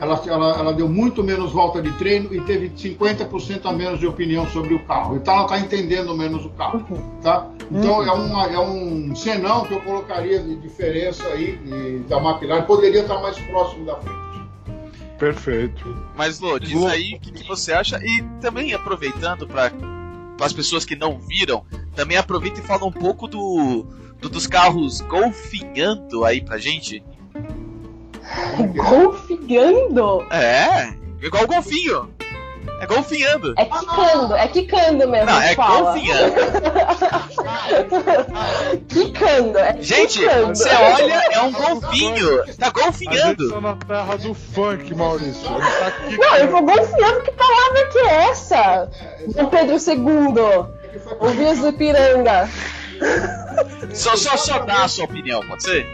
ela, ela, ela deu muito menos volta de treino e teve 50% a menos de opinião sobre o carro. Então ela está entendendo menos o carro. Tá? Então é, uma, é um senão que eu colocaria de diferença aí de- da McLaren. Poderia estar mais próximo da frente. Perfeito. Mas, Lô, diz Lô. aí o que, que você acha. E também aproveitando para as pessoas que não viram, também aproveita e fala um pouco do, do- dos carros golfinhando aí pra gente. Golfigando? É, igual golfinho. É golfinhando. É quicando, é quicando mesmo. Não, é fala. golfinhando. Quicando, é Gente, quicando. você olha, é um golfinho. Tá A gente tá golfinhando. na terra do funk, Maurício. Tá. Não, eu vou golfinhando, que palavra que é essa? Dom Pedro II, ouvias do Ipiranga. Só, só, só dá a sua opinião, pode ser?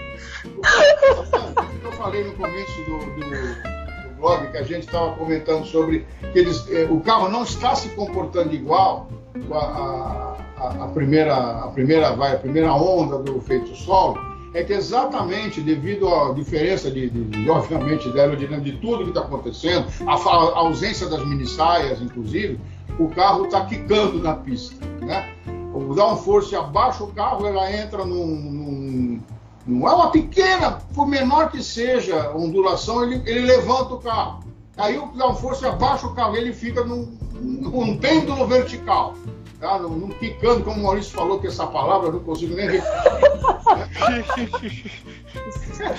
O que eu falei no começo do- do blog, que a gente estava comentando sobre que eles, eh, o carro não está se comportando igual a, a- a- a primeira, a, primeira, vai, a primeira onda do feito solo, é que exatamente devido à diferença de, de- de, obviamente, da aerodinâmica, de tudo que está acontecendo, a, a ausência das mini saias, inclusive, o carro está quicando na pista. Né? O downforce abaixa o carro, ela entra num- num não é uma pequena, por menor que seja a ondulação, ele, ele levanta o carro. Aí o downforce abaixa o carro, ele fica num, num pêndulo vertical. Tá? Num, num quicando, como o Maurício falou, que essa palavra eu não consigo nem repetir.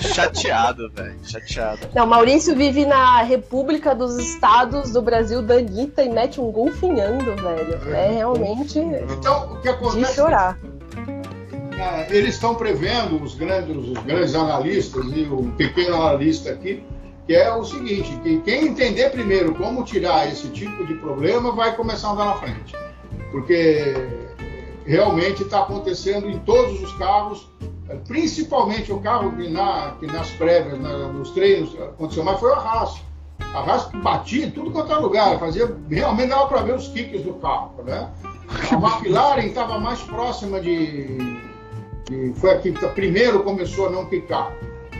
Chateado, velho. Chateado. Não, Maurício vive na República dos Estados do Brasil da Anitta e mete um golfinhando, velho. É realmente Então, o que de acontece chorar. Ah, eles estão prevendo, os grandes, os grandes analistas e o pequeno analista aqui, que é o seguinte, que quem entender primeiro como tirar esse tipo de problema vai começar a andar na frente. Porque realmente está acontecendo em todos os carros, eh, principalmente o carro que, na, que nas prévias, na- nos treinos, aconteceu mais foi a Haas. A Haas batia em tudo quanto é lugar, fazia, realmente dava para ver os kicks do carro. Né? A McLaren estava mais próxima de, de- Foi a que primeiro começou a não picar.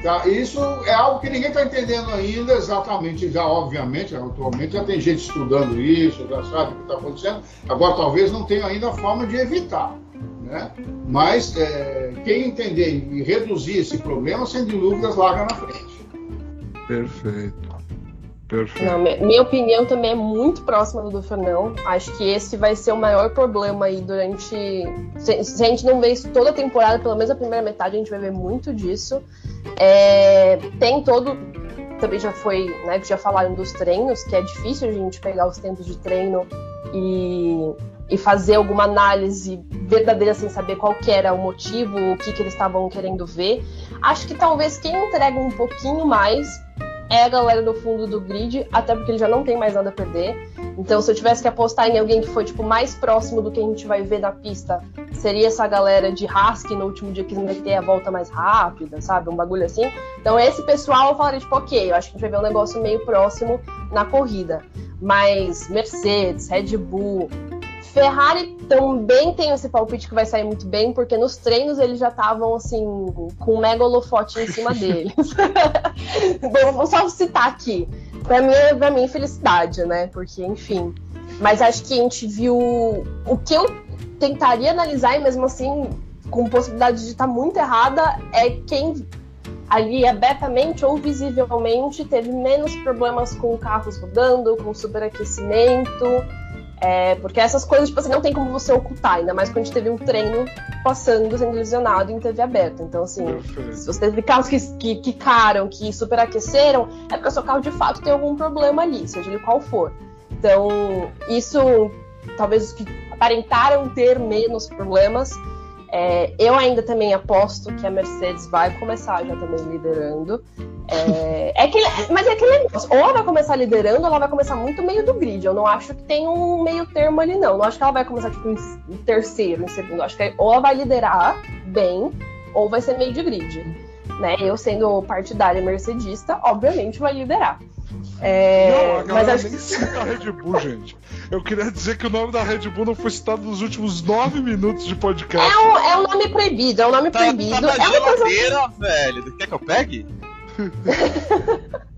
Tá? Isso é algo que ninguém está entendendo ainda exatamente, já obviamente, atualmente já tem gente estudando isso, já sabe o que está acontecendo. Agora talvez não tenha ainda forma de evitar. Né? Mas é, quem entender e reduzir esse problema, sem dúvidas, larga na frente. Perfeito. Perfeito. Não, mi- minha opinião também é muito próxima do do Fernão. Acho que esse vai ser o maior problema aí durante. Se, se a gente não vê isso toda a temporada, pelo menos a primeira metade, a gente vai ver muito disso. É, tem todo. Também já foi, né? Já falaram dos treinos, que é difícil a gente pegar os tempos de treino e, e fazer alguma análise verdadeira sem saber qual era o motivo, o que, que eles estavam querendo ver. Acho que talvez quem entrega um pouquinho mais é a galera do fundo do grid, até porque ele já não tem mais nada a perder. Então, se eu tivesse que apostar em alguém que foi tipo mais próximo do que a gente vai ver na pista, seria essa galera de que no último dia quis meter a volta mais rápida, sabe? Um bagulho assim. Então, esse pessoal eu falaria, tipo, ok, eu acho que a gente vai ver um negócio meio próximo na corrida. Mas Mercedes, Red Bull, Ferrari também tem esse palpite que vai sair muito bem, porque nos treinos eles já estavam assim, com um mega holofote em cima deles. Bom, vou só citar aqui. Pra mim, pra mim, felicidade, né? Porque, enfim. Mas acho que a gente viu. O que eu tentaria analisar, e mesmo assim, com possibilidade de estar muito errada, é quem ali abertamente ou visivelmente teve menos problemas com carros rodando, com superaquecimento. É, porque essas coisas, tipo assim, não tem como você ocultar, ainda mais quando a gente teve um treino passando, sendo lesionado em TV aberta. Então, assim, Perfeito. se você teve carros que, que quicaram, que superaqueceram, é porque o seu carro de fato tem algum problema ali, seja ele qual for. Então, isso, talvez os que aparentaram ter menos problemas, é, eu ainda também aposto que a Mercedes vai começar já também liderando. É, é que, mas é aquele negócio. Ou ela vai começar liderando, ou ela vai começar muito meio do grid. Eu não acho que tem um meio termo ali, não. Não acho que ela vai começar tipo, em, terceiro, em segundo. Acho que ou ela vai liderar bem, ou vai ser meio de grid. Né? Eu, sendo partidária mercedista, obviamente vai liderar. É, não, a mas acho nem cita a Red Bull, gente. Eu queria dizer que o nome da Red Bull não foi citado nos últimos nove minutos de podcast. é um, é um nome proibido, é um nome Tá, proibido. tá na é uma coisa velho. Quer que eu pegue?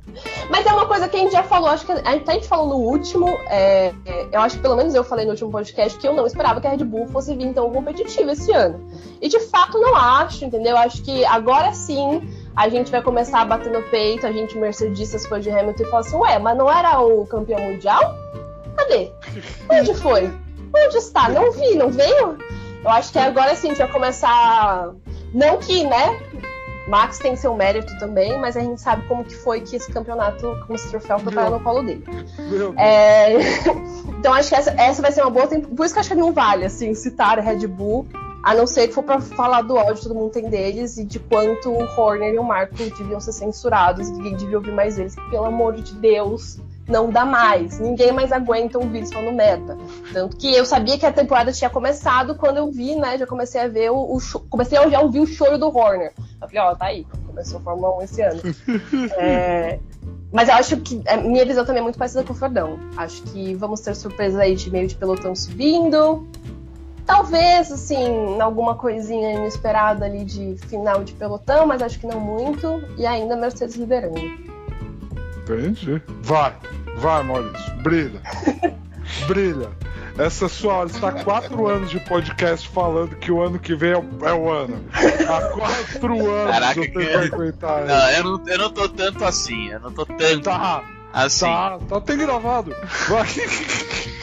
Mas é uma coisa que a gente já falou, acho que a gente, a gente falou no último, é, é, eu acho que pelo menos eu falei no último podcast que eu não esperava que a Red Bull fosse vir tão competitiva esse ano. E de fato não acho, entendeu? Acho que agora sim a gente vai começar a bater no peito, a gente mercedistas fã de Hamilton e falar assim, ué, mas não era o campeão mundial? Cadê? Onde foi? Onde está? Não vi, não veio? Eu acho que agora sim a gente vai começar. Não que, né? Max tem seu mérito também, mas a gente sabe como que foi que esse campeonato, como esse troféu foi parar no colo dele. É, Então acho que essa, essa vai ser uma boa temporada. Por isso que acho que não vale, assim, citar Red Bull, a não ser que for pra falar do ódio que todo mundo tem deles e de quanto o Horner e o Marco deviam ser censurados, ninguém devia ouvir mais eles. Pelo amor de Deus, não dá mais. Ninguém mais aguenta ouvir eles falando meta. Tanto que eu sabia que a temporada tinha começado quando eu vi, né? Já comecei a ver o. o comecei a já ouvir o choro do Horner. Eu falei, ó, tá aí. Começou a Fórmula 1 esse ano. É, Mas eu acho que a minha visão também é muito parecida com o Fordão. Acho que vamos ter surpresa aí de meio de pelotão subindo. Talvez, assim, alguma coisinha inesperada ali de final de pelotão, mas acho que não muito. E ainda Mercedes liderando. Entendi. Vai, vai, Maurício. Brilha. Brilha. Essa sua hora está há quatro anos de podcast falando que o ano que vem é o, é o ano. Há quatro anos Caraca, eu tenho que aguentar Não, eu não, eu não tô tanto assim. Eu não tô tanto Tá, assim. tá, tá até gravado. Vai.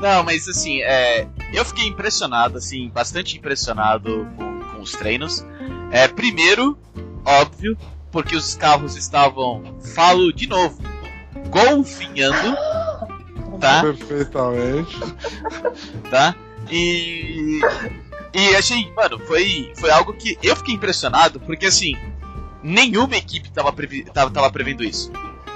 Não, mas assim, é, eu fiquei impressionado, assim, bastante impressionado com, com os treinos. É, primeiro, óbvio, porque os carros estavam, falo de novo, golfinhando, tá? Perfeitamente. tá? E e achei, mano, foi foi algo que eu fiquei impressionado porque assim, nenhuma equipe tava, previ, tava, tava prevendo isso.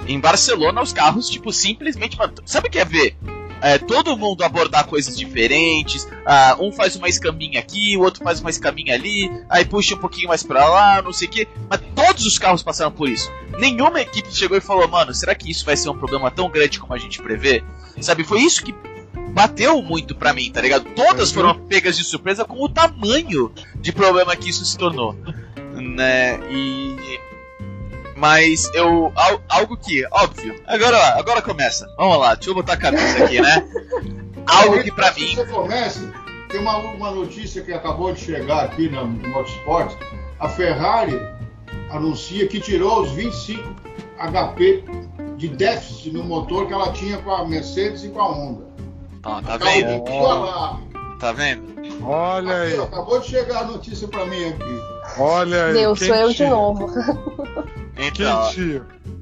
Em Barcelona os carros tipo simplesmente, mano, sabe o que é ver? É, todo mundo abordar coisas diferentes, ah, um faz uma escaminha aqui, o outro faz uma escaminha ali, aí puxa um pouquinho mais pra lá, não sei o que, mas todos os carros passaram por isso. Nenhuma equipe chegou e falou, mano, será que isso vai ser um problema tão grande como a gente prevê? Sabe, foi isso que bateu muito pra mim, tá ligado? Todas Uhum. foram pegas de surpresa com o tamanho de problema que isso se tornou, né? E mas eu al- algo que, óbvio. Agora, agora começa. Vamos lá, deixa eu botar a cabeça aqui, né? Algo que pra mim, você comece, tem uma, uma notícia que acabou de chegar aqui no, no Motorsport. A Ferrari anuncia que tirou os 25 HP de déficit no motor que ela tinha com a Mercedes e com a Honda. ó, tá Acabou vendo? Tá vendo? Olha aí, Aqui, ó, acabou de chegar a notícia pra mim aqui. olha aí. Deus, sou eu de novo. Então.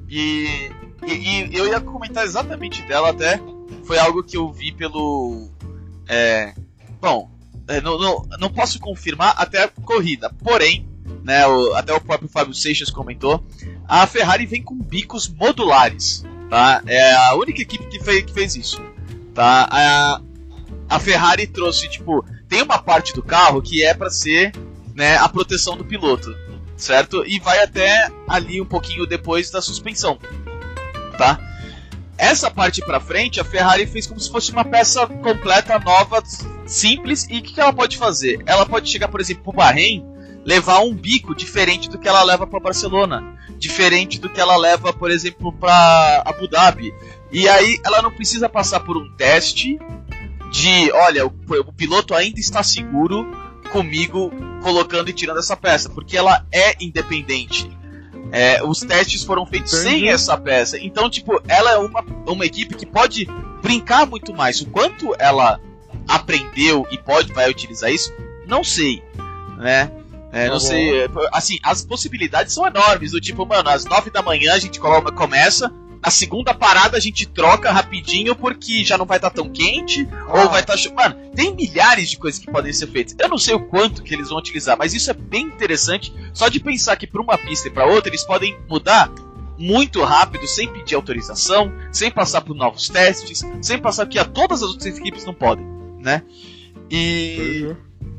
E, e, e eu ia comentar exatamente dela até. Foi algo que eu vi pelo. É, bom, é, não, não, não posso confirmar até a corrida. Porém, né, o- até o próprio Fábio Seixas comentou. A Ferrari vem com bicos modulares. Tá? É a única equipe que fez, que fez isso. Tá? A, a Ferrari trouxe, tipo, tem uma parte do carro que é para ser né, a proteção do piloto certo? E vai até ali um pouquinho depois da suspensão, tá? Essa parte pra frente, a Ferrari fez como se fosse uma peça completa, nova, simples. E o que, que ela pode fazer? Ela pode chegar, por exemplo, pro Bahrein, levar um bico diferente do que ela leva para Barcelona, diferente do que ela leva, por exemplo, para Abu Dhabi. E aí ela não precisa passar por um teste de, olha, o, o piloto ainda está seguro comigo colocando e tirando essa peça, porque ela é independente. É, os testes foram feitos Entendi. sem essa peça. Então, tipo, ela é uma, uma equipe que pode brincar muito mais. O quanto ela aprendeu e pode vai utilizar isso, não sei, né? É, Tá não sei, assim, as possibilidades são enormes, do tipo, mano, às nove da manhã a gente começa, na segunda parada a gente troca rapidinho porque já não vai estar tão quente Ah. ou vai estar tá Mano, tem milhares de coisas que podem ser feitas. Eu não sei o quanto que eles vão utilizar, mas isso é bem interessante. Só de pensar que para uma pista e para outra eles podem mudar muito rápido, sem pedir autorização, sem passar por novos testes, sem passar que a todas as outras equipes não podem, né? E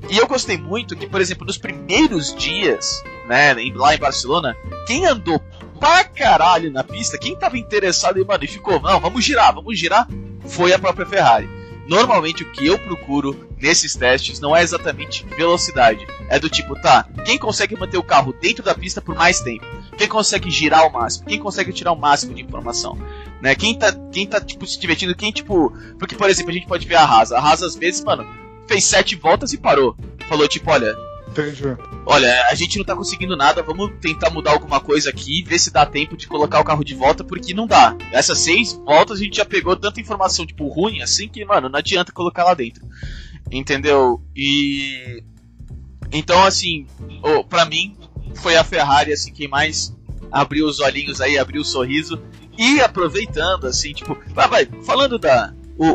e eu gostei muito que, por exemplo, nos primeiros dias, né, lá em Barcelona, quem andou pra caralho na pista, quem tava interessado em, mano, e ficou, não, vamos girar, vamos girar, foi a própria Ferrari. Normalmente o que eu procuro nesses testes não é exatamente velocidade, é do tipo, tá, quem consegue manter o carro dentro da pista por mais tempo? Quem consegue girar ao máximo? Quem consegue tirar o máximo de informação? Né? Quem tá, quem tá tipo, se divertindo? Quem, tipo. Porque, por exemplo, a gente pode ver a Haas. A Haas, às vezes, mano, fez sete voltas e parou. Falou, tipo, olha, Entendi. olha, a gente não tá conseguindo nada, vamos tentar mudar alguma coisa aqui, ver se dá tempo de colocar o carro de volta, porque não dá. Essas seis voltas a gente já pegou tanta informação, tipo, ruim, assim, que, mano, não adianta colocar lá dentro. Entendeu? E. Então, assim, oh, pra mim, foi a Ferrari, assim, quem mais abriu os olhinhos aí, abriu o sorriso. E aproveitando, assim, tipo, vai, vai, falando da, o,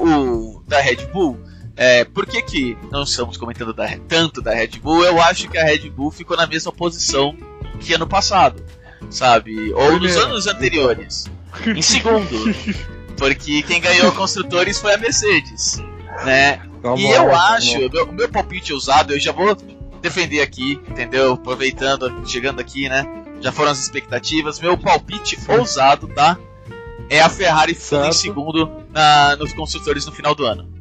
o- da Red Bull, é, por que, que não estamos comentando da- tanto da Red Bull? Eu acho que a Red Bull ficou na mesma posição que ano passado, sabe? Ou nos Primeiro. anos anteriores. Em segundo, porque quem ganhou construtores foi a Mercedes, né? Tá e eu tá acho, o meu, meu palpite ousado, eu já vou defender aqui, entendeu? Aproveitando, chegando aqui, né? Já foram as expectativas. Meu palpite ousado, tá? É a Ferrari ficando em segundo na, nos construtores no final do ano.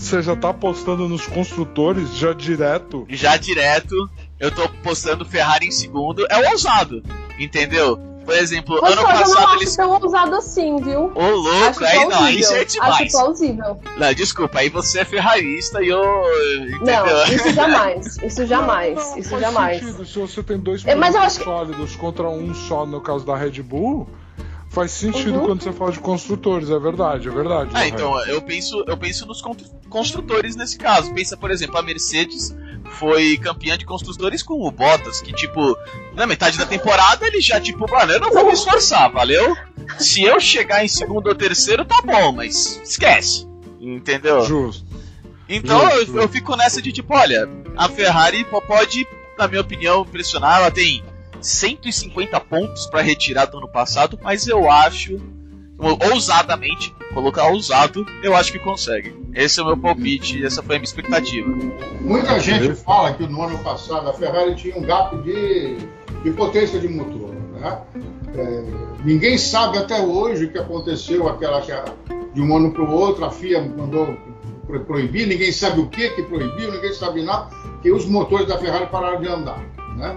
Você já tá apostando nos construtores já direto? Já direto, eu tô postando Ferrari em segundo. É o ousado, entendeu? Por exemplo, Mas ano só, eu não passado acho eles. tão ousado assim, viu? Ô, louco, acho aí não, aí isso é Acho demais. plausível. Não, desculpa, aí você é ferrarista e eu. Entendeu? Não, isso jamais. Isso jamais. Não, não, isso faz jamais. Sentido. Se você tem dois É, mas eu produtos acho que- sólidos contra um só, no caso da Red Bull, faz sentido Uhum. quando você fala de construtores, é verdade, é verdade. Ah, Johan. então, eu penso, eu penso nos con- construtores nesse caso. Pensa, por exemplo, a Mercedes foi campeã de construtores com o Bottas, que, tipo, na metade da temporada ele já, tipo, mano, eu não vou me esforçar, valeu? Se eu chegar em segundo ou terceiro, tá bom, mas esquece. Entendeu? Justo. Então Justo, eu, eu fico nessa de tipo, olha, a Ferrari po- pode, na minha opinião, impressionar. Ela tem 150 pontos pra retirar do ano passado, mas eu acho, ou- ousadamente, colocar ousado, eu acho que consegue. Esse é o meu palpite, essa foi a minha expectativa. Muita gente fala que no ano passado a Ferrari tinha um gap de, de potência de motor. Né? É, ninguém sabe até hoje o que aconteceu aquela que a- de um ano para o outro, a FIA mandou pro- proibir, ninguém sabe o que que proibiu, ninguém sabe nada, que os motores da Ferrari pararam de andar. Né?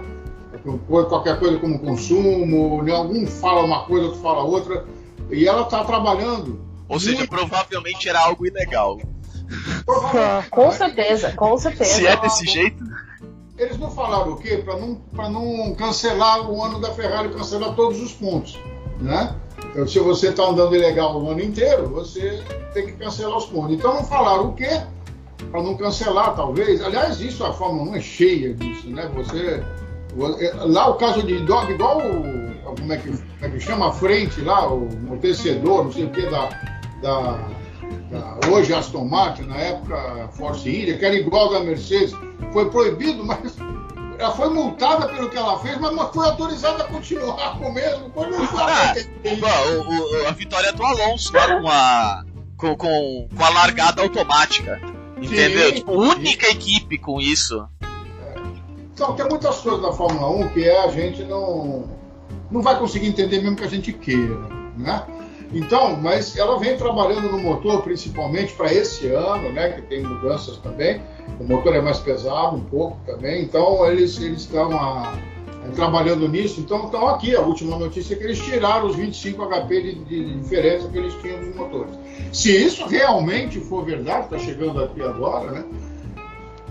Qualquer coisa como consumo, algum fala uma coisa, outro fala outra, e ela está trabalhando. Ou seja, muito- provavelmente era algo ilegal. Com certeza, com certeza. Se é desse jeito, Eles não falaram o quê? Para não, pra não cancelar o ano da Ferrari, cancelar todos os pontos. Né? Então, se você está andando ilegal o ano inteiro, você tem que cancelar os pontos. Então não falaram o quê? Para não cancelar, talvez. Aliás, isso a Fórmula 1 é cheia disso, né? Você. Lá o caso de Dog, igual o. Como é, que, como é que chama a frente lá, o amortecedor, não sei o que, da, da, da- hoje Aston Martin, na época Force India, que era igual da Mercedes, foi proibido, mas ela foi multada pelo que ela fez, mas foi autorizada a continuar com o mesmo. Ah, o- o- a vitória do Alonso lá com a, com, com, com a largada automática. Entendeu? Sim, tipo, única equipe com isso. Então, tem muitas coisas da Fórmula 1 que é, a gente não, não vai conseguir entender mesmo que a gente queira, né? Então, mas ela vem trabalhando no motor principalmente para esse ano, né? Que tem mudanças também. O motor é mais pesado um pouco também, então eles estão a- trabalhando nisso. Então, estão aqui. A última notícia é que eles tiraram os 25 HP de, de diferença que eles tinham dos motores. Se isso realmente for verdade, está chegando aqui agora, né?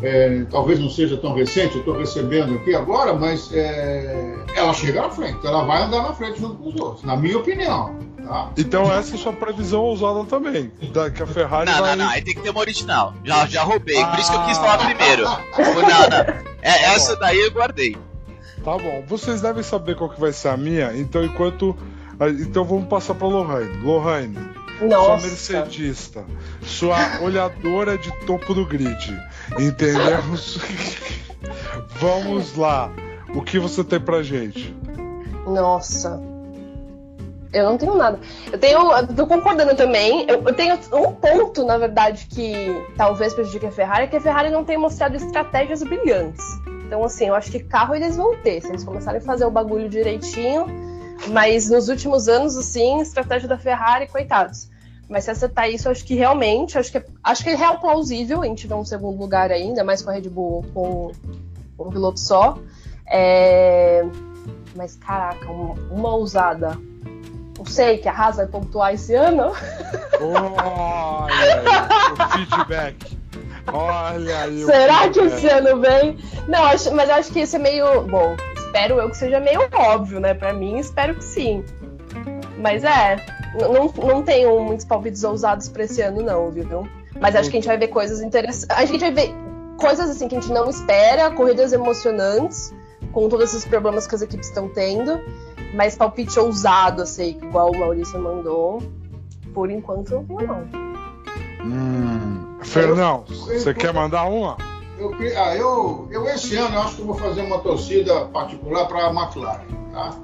É, talvez não seja tão recente, eu estou recebendo aqui agora, mas é, ela chega na frente, ela vai andar na frente junto com os outros, na minha opinião. Tá? Então essa é a sua previsão ousada também. Da, que a Ferrari Não, vai. não, não, aí tem que ter uma original. Já, já roubei, por isso que eu quis Ah. falar primeiro. Não, não. É, essa daí eu guardei. Tá bom. Vocês devem saber qual que vai ser a minha. Então, enquanto Ah, Então vamos passar pra Lohane. Lohane, sua Nossa. mercedista, sua olhadora de topo do grid. Entendemos? vamos lá. O que você tem pra gente? Nossa. Eu não tenho nada. Eu tenho. eu Tô concordando também. Eu, eu tenho um ponto, na verdade, que talvez prejudique a Ferrari, é que a Ferrari não tem mostrado estratégias brilhantes. Então, assim, eu acho que carro eles vão ter, se eles começarem a fazer o bagulho direitinho. Mas nos últimos anos, assim, estratégia da Ferrari, coitados. Mas se acertar isso, acho que realmente, acho que é, acho que é real plausível a gente ver um segundo lugar ainda, mais com a Red Bull com, com um piloto só. É, Mas caraca, uma, uma ousada. Não sei que a Haas vai pontuar esse ano. Olha o feedback. Olha aí. Será que esse ano vem? Não, acho- mas acho que isso é meio. Bom, espero eu que seja meio óbvio, né? Pra mim, espero que sim. Mas é, não, não tenho muitos palpites ousados pra esse ano, não, viu? Mas acho que a gente vai ver coisas interessantes. A gente vai ver coisas assim que a gente não espera, corridas emocionantes, com todos esses problemas que as equipes estão tendo. Mas palpite ousado, assim, igual o Maurício mandou. Por enquanto, não. Hum, Fernão, você quer mandar uma? Eu, ah, eu, eu esse ano eu acho que eu vou fazer uma torcida particular para a McLaren. Tá?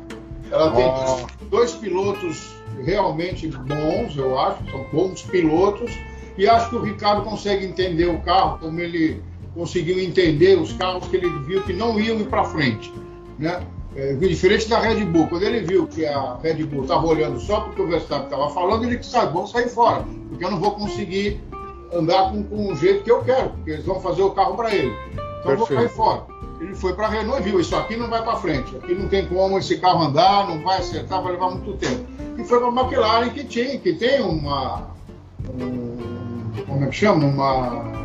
Ela tem Ó. dois pilotos realmente bons, eu acho, são bons pilotos, e acho que o Ricardo consegue entender o carro, como ele conseguiu entender os carros que ele viu que não iam ir para frente. Né? É, diferente da Red Bull, quando ele viu que a Red Bull estava olhando só porque o Verstappen estava falando, ele disse: sabe, vamos sair fora, porque eu não vou conseguir andar com, com o jeito que eu quero, porque eles vão fazer o carro para ele. Então eu vou Perfeito. cair fora. Ele foi para a Renault e viu: isso aqui não vai para frente, aqui não tem como esse carro andar, não vai acertar, vai levar muito tempo. E foi para a McLaren que tinha, que tem uma. um- como é que chama? Uma.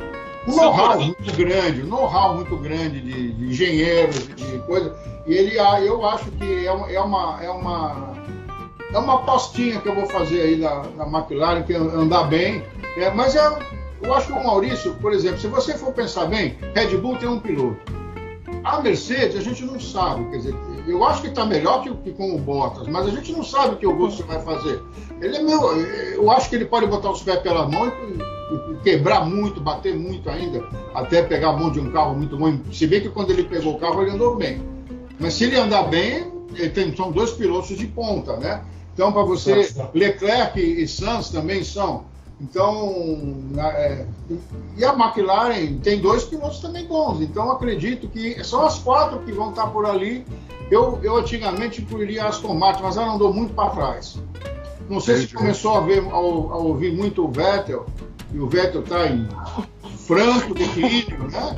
Um know-how muito grande, um know-how muito grande de, de engenheiros, de coisa. E ele, ah, eu acho que é uma, é uma, é uma, é uma apostinha que eu vou fazer aí na, na McLaren, que andar bem. É, mas é, eu acho que o Maurício, por exemplo, se você for pensar bem, Red Bull tem um piloto. A Mercedes, a gente não sabe, quer dizer, eu acho que está melhor que, que com o Bottas, mas a gente não sabe o que o Russell vai fazer. Ele é meu, eu acho que ele pode botar os pés pela mão e, e- e quebrar muito, bater muito ainda, até pegar a mão de um carro muito bom. Se bem que quando ele pegou o carro, ele andou bem. Mas se ele andar bem, tem- são dois pilotos de ponta, né? Então, para você, Leclerc e Sainz também são. Então, é, e a McLaren tem dois pilotos também bons. Então, acredito que são as quatro que vão estar por ali. Eu, eu antigamente incluiria a Aston Martin, mas ela andou muito para trás. Não sei se Entendi. começou a, ver, a, a ouvir muito o Vettel, e o Vettel está em franco declínio, né?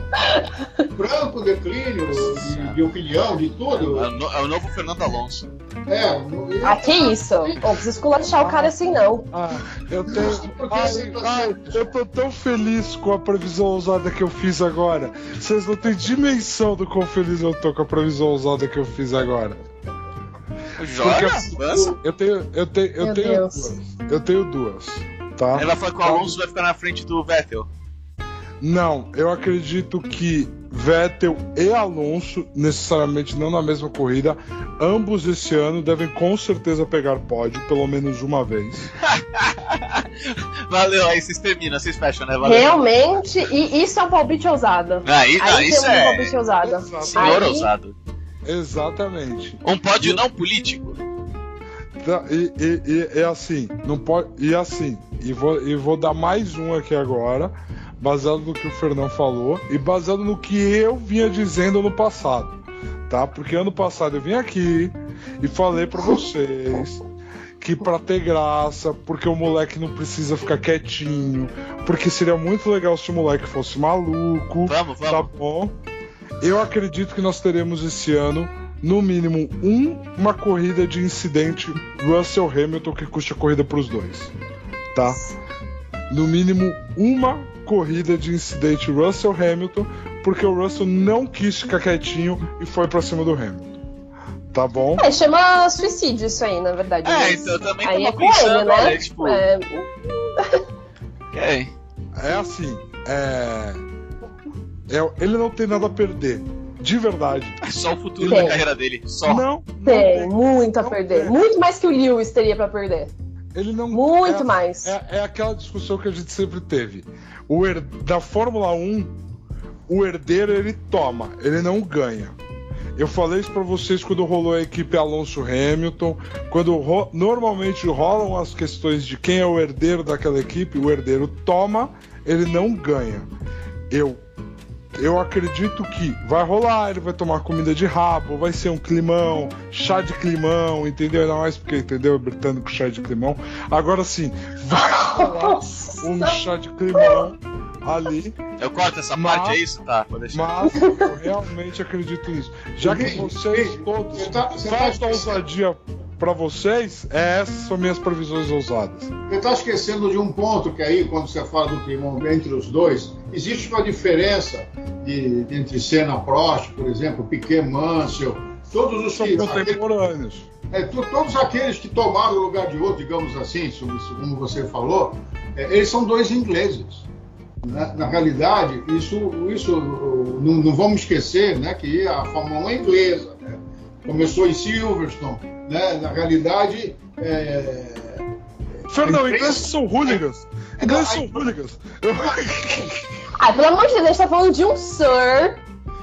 Franco declínio de, de opinião, de tudo. É é o novo Fernando Alonso. É, no- ele- Ah, que isso? Não precisa esculachar o cara assim, não. Ah, eu tenho. Ai, ai, eu tô tão feliz com a previsão ousada que eu fiz agora. Vocês não têm dimensão do quão feliz eu tô com a previsão ousada que eu fiz agora. Joga, avança. Eu tenho, eu tenho, eu Meu tenho Deus. duas. Eu tenho duas, tá? Vai falar que o Alonso vai ficar na frente do Vettel. Não, eu acredito que Vettel e Alonso, necessariamente não na mesma corrida, ambos esse ano devem com certeza pegar pódio, pelo menos uma vez. Valeu, aí vocês terminam, vocês fecham, né? Valeu. Realmente, e isso é um palpite ousado. Aí, não, Aí isso temos um é palpite ousado. senhor Aí- ousado. Exatamente. Um pódio não político. Tá, E, e, e, e assim, não pode. E assim, e vou, e vou dar mais um aqui agora, baseado no que o Fernão falou e baseado no que eu vinha dizendo no passado, tá? Porque ano passado eu vim aqui e falei pra vocês que pra ter graça, porque o moleque não precisa ficar quietinho, porque seria muito legal se o moleque fosse maluco. Vamos, Tá vamos. bom. Eu acredito que nós teremos esse ano, no mínimo, um, uma corrida de incidente Russell Hamilton que custe a corrida para os dois. Tá? No mínimo, uma corrida de incidente Russell Hamilton, porque o Russell não quis ficar quietinho e foi para cima do Hamilton. Tá bom? É, chama suicídio isso aí, na verdade. É, mas então eu também aí tava é com ele, pensando, né? olha, tipo, É, ok. É assim, é... é- Ele não tem nada a perder. De verdade. É só o futuro Sim. da carreira dele. Só. Não, Tem, muito a perder. Muito mais que o Lewis teria pra perder. Ele não. Muito é, mais. É, é aquela discussão que a gente sempre teve. O her- da Fórmula 1, o herdeiro ele toma, ele não ganha. Eu falei isso pra vocês quando rolou a equipe Alonso Hamilton. Quando ro- normalmente rolam as questões de quem é o herdeiro daquela equipe, o herdeiro toma, ele não ganha. Eu eu acredito que vai rolar, ele vai tomar comida de rabo, vai ser um climão, chá de climão, entendeu? Ainda mais porque, entendeu? Britânico chá de climão. Agora sim, vai rolar um chá de climão ali, Eu corto essa Mas- parte, é isso? Tá, vou deixar. mas eu realmente acredito nisso. Já que vocês todos você tá- você tá falta esquecendo- ousadia pra vocês, é, essas são minhas previsões ousadas. Você está esquecendo de um ponto que aí, quando você fala do climão entre os dois, existe uma diferença de, de entre Senna Prost, por exemplo, Piquet Mansell, todos os São que. contemporâneos. é, to- todos aqueles que tomaram o lugar de outro, digamos assim, como você falou, é, eles são dois ingleses. Na, na realidade, isso, isso não, não vamos esquecer né, que a Fórmula 1 é inglesa. né? Começou em Silverstone. Né? Na realidade, é, Fernando, a imprensa- ingleses são hooligans. Ingleses são hooligans. Ah, pelo amor de Deus, a gente tá falando de um Sir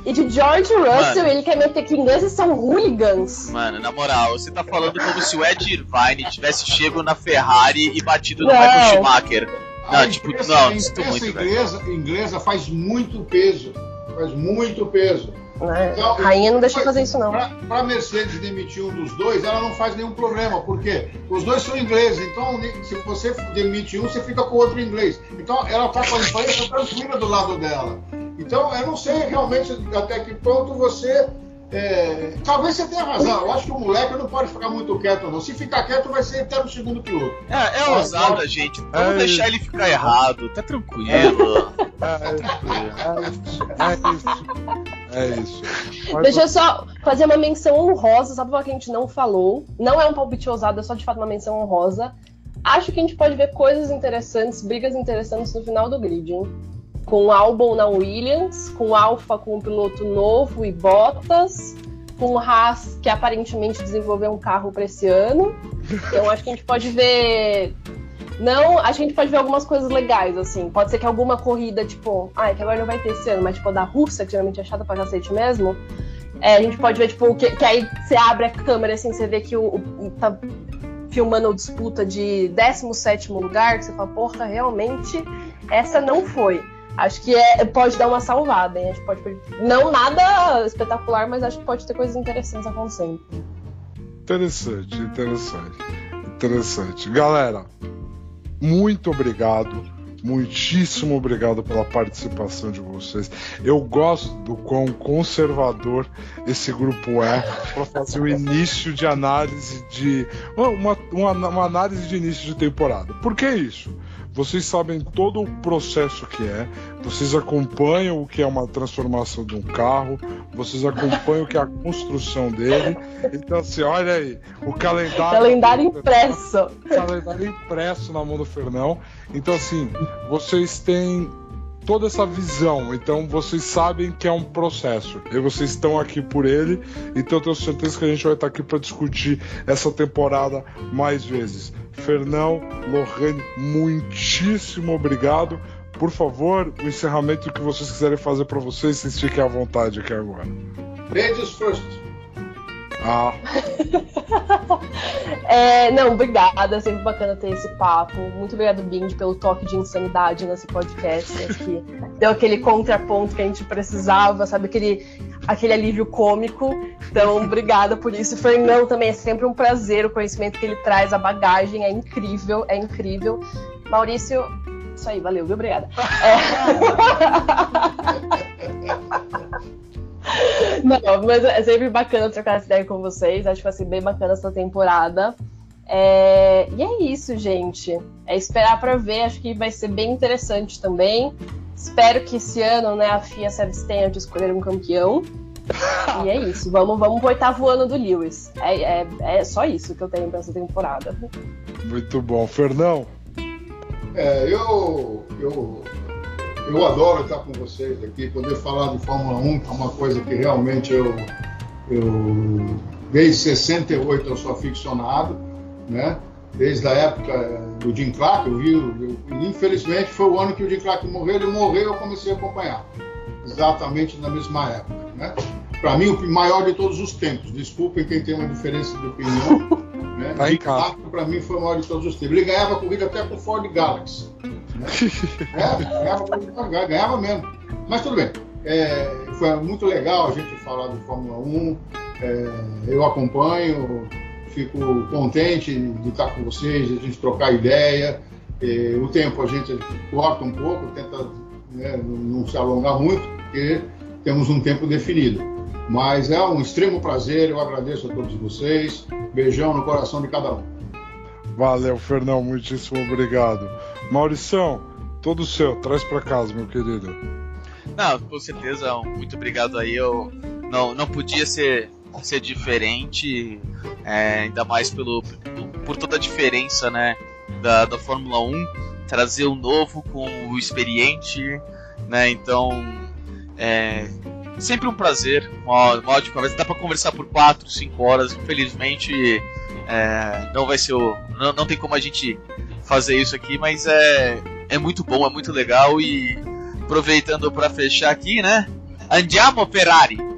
e de George Russell Mano. e ele quer meter que ingleses são hooligans. Mano, na moral, você tá falando como se o Ed Irvine tivesse chego na Ferrari e batido no Não. Michael Schumacher. Não, a tipo, imprensa- não, a imprensa muito, inglesa, inglesa faz muito peso. Faz muito peso. Né? Então, Rainha não deixa fazer isso, não. Para a Mercedes demitir um dos dois, ela não faz nenhum problema, porque os dois são ingleses, então se você demite um, você fica com o outro inglês. Então ela está com a imprensa tranquila do lado dela. Então eu não sei realmente até que ponto você. é, Talvez você tenha razão, eu acho que o moleque não pode ficar muito quieto, não. Se ficar quieto, vai ser até no segundo piloto. É, é ousada, gente. Vamos É deixar ele ficar errado. Tá tranquilo. É isso. É isso. Mas Deixa eu só fazer uma menção honrosa, sabe uma que a gente não falou? Não é um palpite ousado, é só de fato uma menção honrosa. Acho que a gente pode ver coisas interessantes, brigas interessantes no final do grid, hein? Com o Albon na Williams, com o Alfa com um piloto novo e Bottas, com o Haas, que aparentemente desenvolveu um carro para esse ano. Então acho que a gente pode ver. Não, acho que a gente pode ver algumas coisas legais, assim. Pode ser que alguma corrida, tipo, ai, que agora não vai ter esse ano, mas tipo da Rússia, que geralmente é chata pra cacete mesmo. É, a gente pode ver, tipo, que, que aí você abre a câmera, assim, você vê que o, o- tá filmando a disputa de 17 lugar, que você fala, porra, realmente, essa não foi. Acho que é, pode dar uma salvada, hein? A gente pode, não nada espetacular, mas acho que pode ter coisas interessantes acontecendo. Interessante, interessante. Interessante. Galera, muito obrigado. Muitíssimo obrigado pela participação de vocês. Eu gosto do quão conservador esse grupo é para fazer o início de análise de. Uma, uma, uma análise de início de temporada. Por que isso? Vocês sabem todo o processo que é, vocês acompanham o que é uma transformação de um carro, vocês acompanham o que é a construção dele. Então, assim, olha aí, o calendário. Calendário impresso. calendário impresso na mão do Fernão. Então, assim, vocês têm toda essa visão. Então, vocês sabem que é um processo. E vocês estão aqui por ele. Então, eu tenho certeza que a gente vai estar aqui para discutir essa temporada mais vezes. Fernão, Lohane, muitíssimo obrigado. Por favor, o encerramento que vocês quiserem fazer para vocês, vocês fiquem à vontade aqui agora. Ladies first. Ah, É, não, obrigada. É sempre bacana ter esse papo. Muito obrigado, Bindi, pelo toque de insanidade nesse podcast. Acho que deu aquele contraponto que a gente precisava, sabe? Aquele, aquele alívio cômico. Então, obrigada por isso. Fernão também é sempre um prazer. O conhecimento que ele traz, a bagagem é incrível, é incrível. Maurício, isso aí, valeu, viu? Obrigada. É... Não, mas é sempre bacana trocar essa ideia com vocês. Acho que vai ser bem bacana essa temporada. É, E é isso, gente. É esperar para ver. Acho que vai ser bem interessante também. Espero que esse ano né, a FIA se abstenha de escolher um campeão. E é isso. Vamos, vamos pro oitavo ano do Lewis. É, é, é só isso que eu tenho pra essa temporada. muito bom. Fernão, É, eu, eu, eu adoro estar com vocês aqui, poder falar de Fórmula 1, que é uma coisa que realmente eu, eu, desde 68 eu sou aficionado, né? Desde a época do Jim Clark, eu vi, eu, infelizmente foi o ano que o Jim Clark morreu, ele morreu eu comecei a acompanhar, exatamente na mesma época, né? Para mim, o maior de todos os tempos. Desculpem quem tem uma diferença de opinião. Né? Jim Clark, para mim, foi o maior de todos os tempos. Ele ganhava corrida até com o Ford Galaxy. Né? é, ganhava, ganhava mesmo. Mas tudo bem. É, foi muito legal a gente falar de Fórmula 1. É, eu acompanho, fico contente de estar com vocês, de a gente trocar ideia. É, o tempo a gente corta um pouco, tenta né, não se alongar muito, porque temos um tempo definido. Mas é um extremo prazer, eu agradeço a todos vocês. Beijão no coração de cada um. Valeu, Fernão, muitíssimo obrigado. Maurição, todo seu, traz para casa, meu querido. Não, com certeza, muito obrigado aí. Eu não, não podia ser, ser diferente, é, ainda mais pelo, por toda a diferença né, da, da Fórmula 1, trazer o novo com o experiente, né? Então, é, sempre um prazer, uma, uma ótima conversa. Dá para conversar por 4, 5 horas. Infelizmente, é, não vai ser o. Não, não tem como a gente fazer isso aqui, mas é, é muito bom, é muito legal. E aproveitando para fechar aqui, né? Andiamo Ferrari!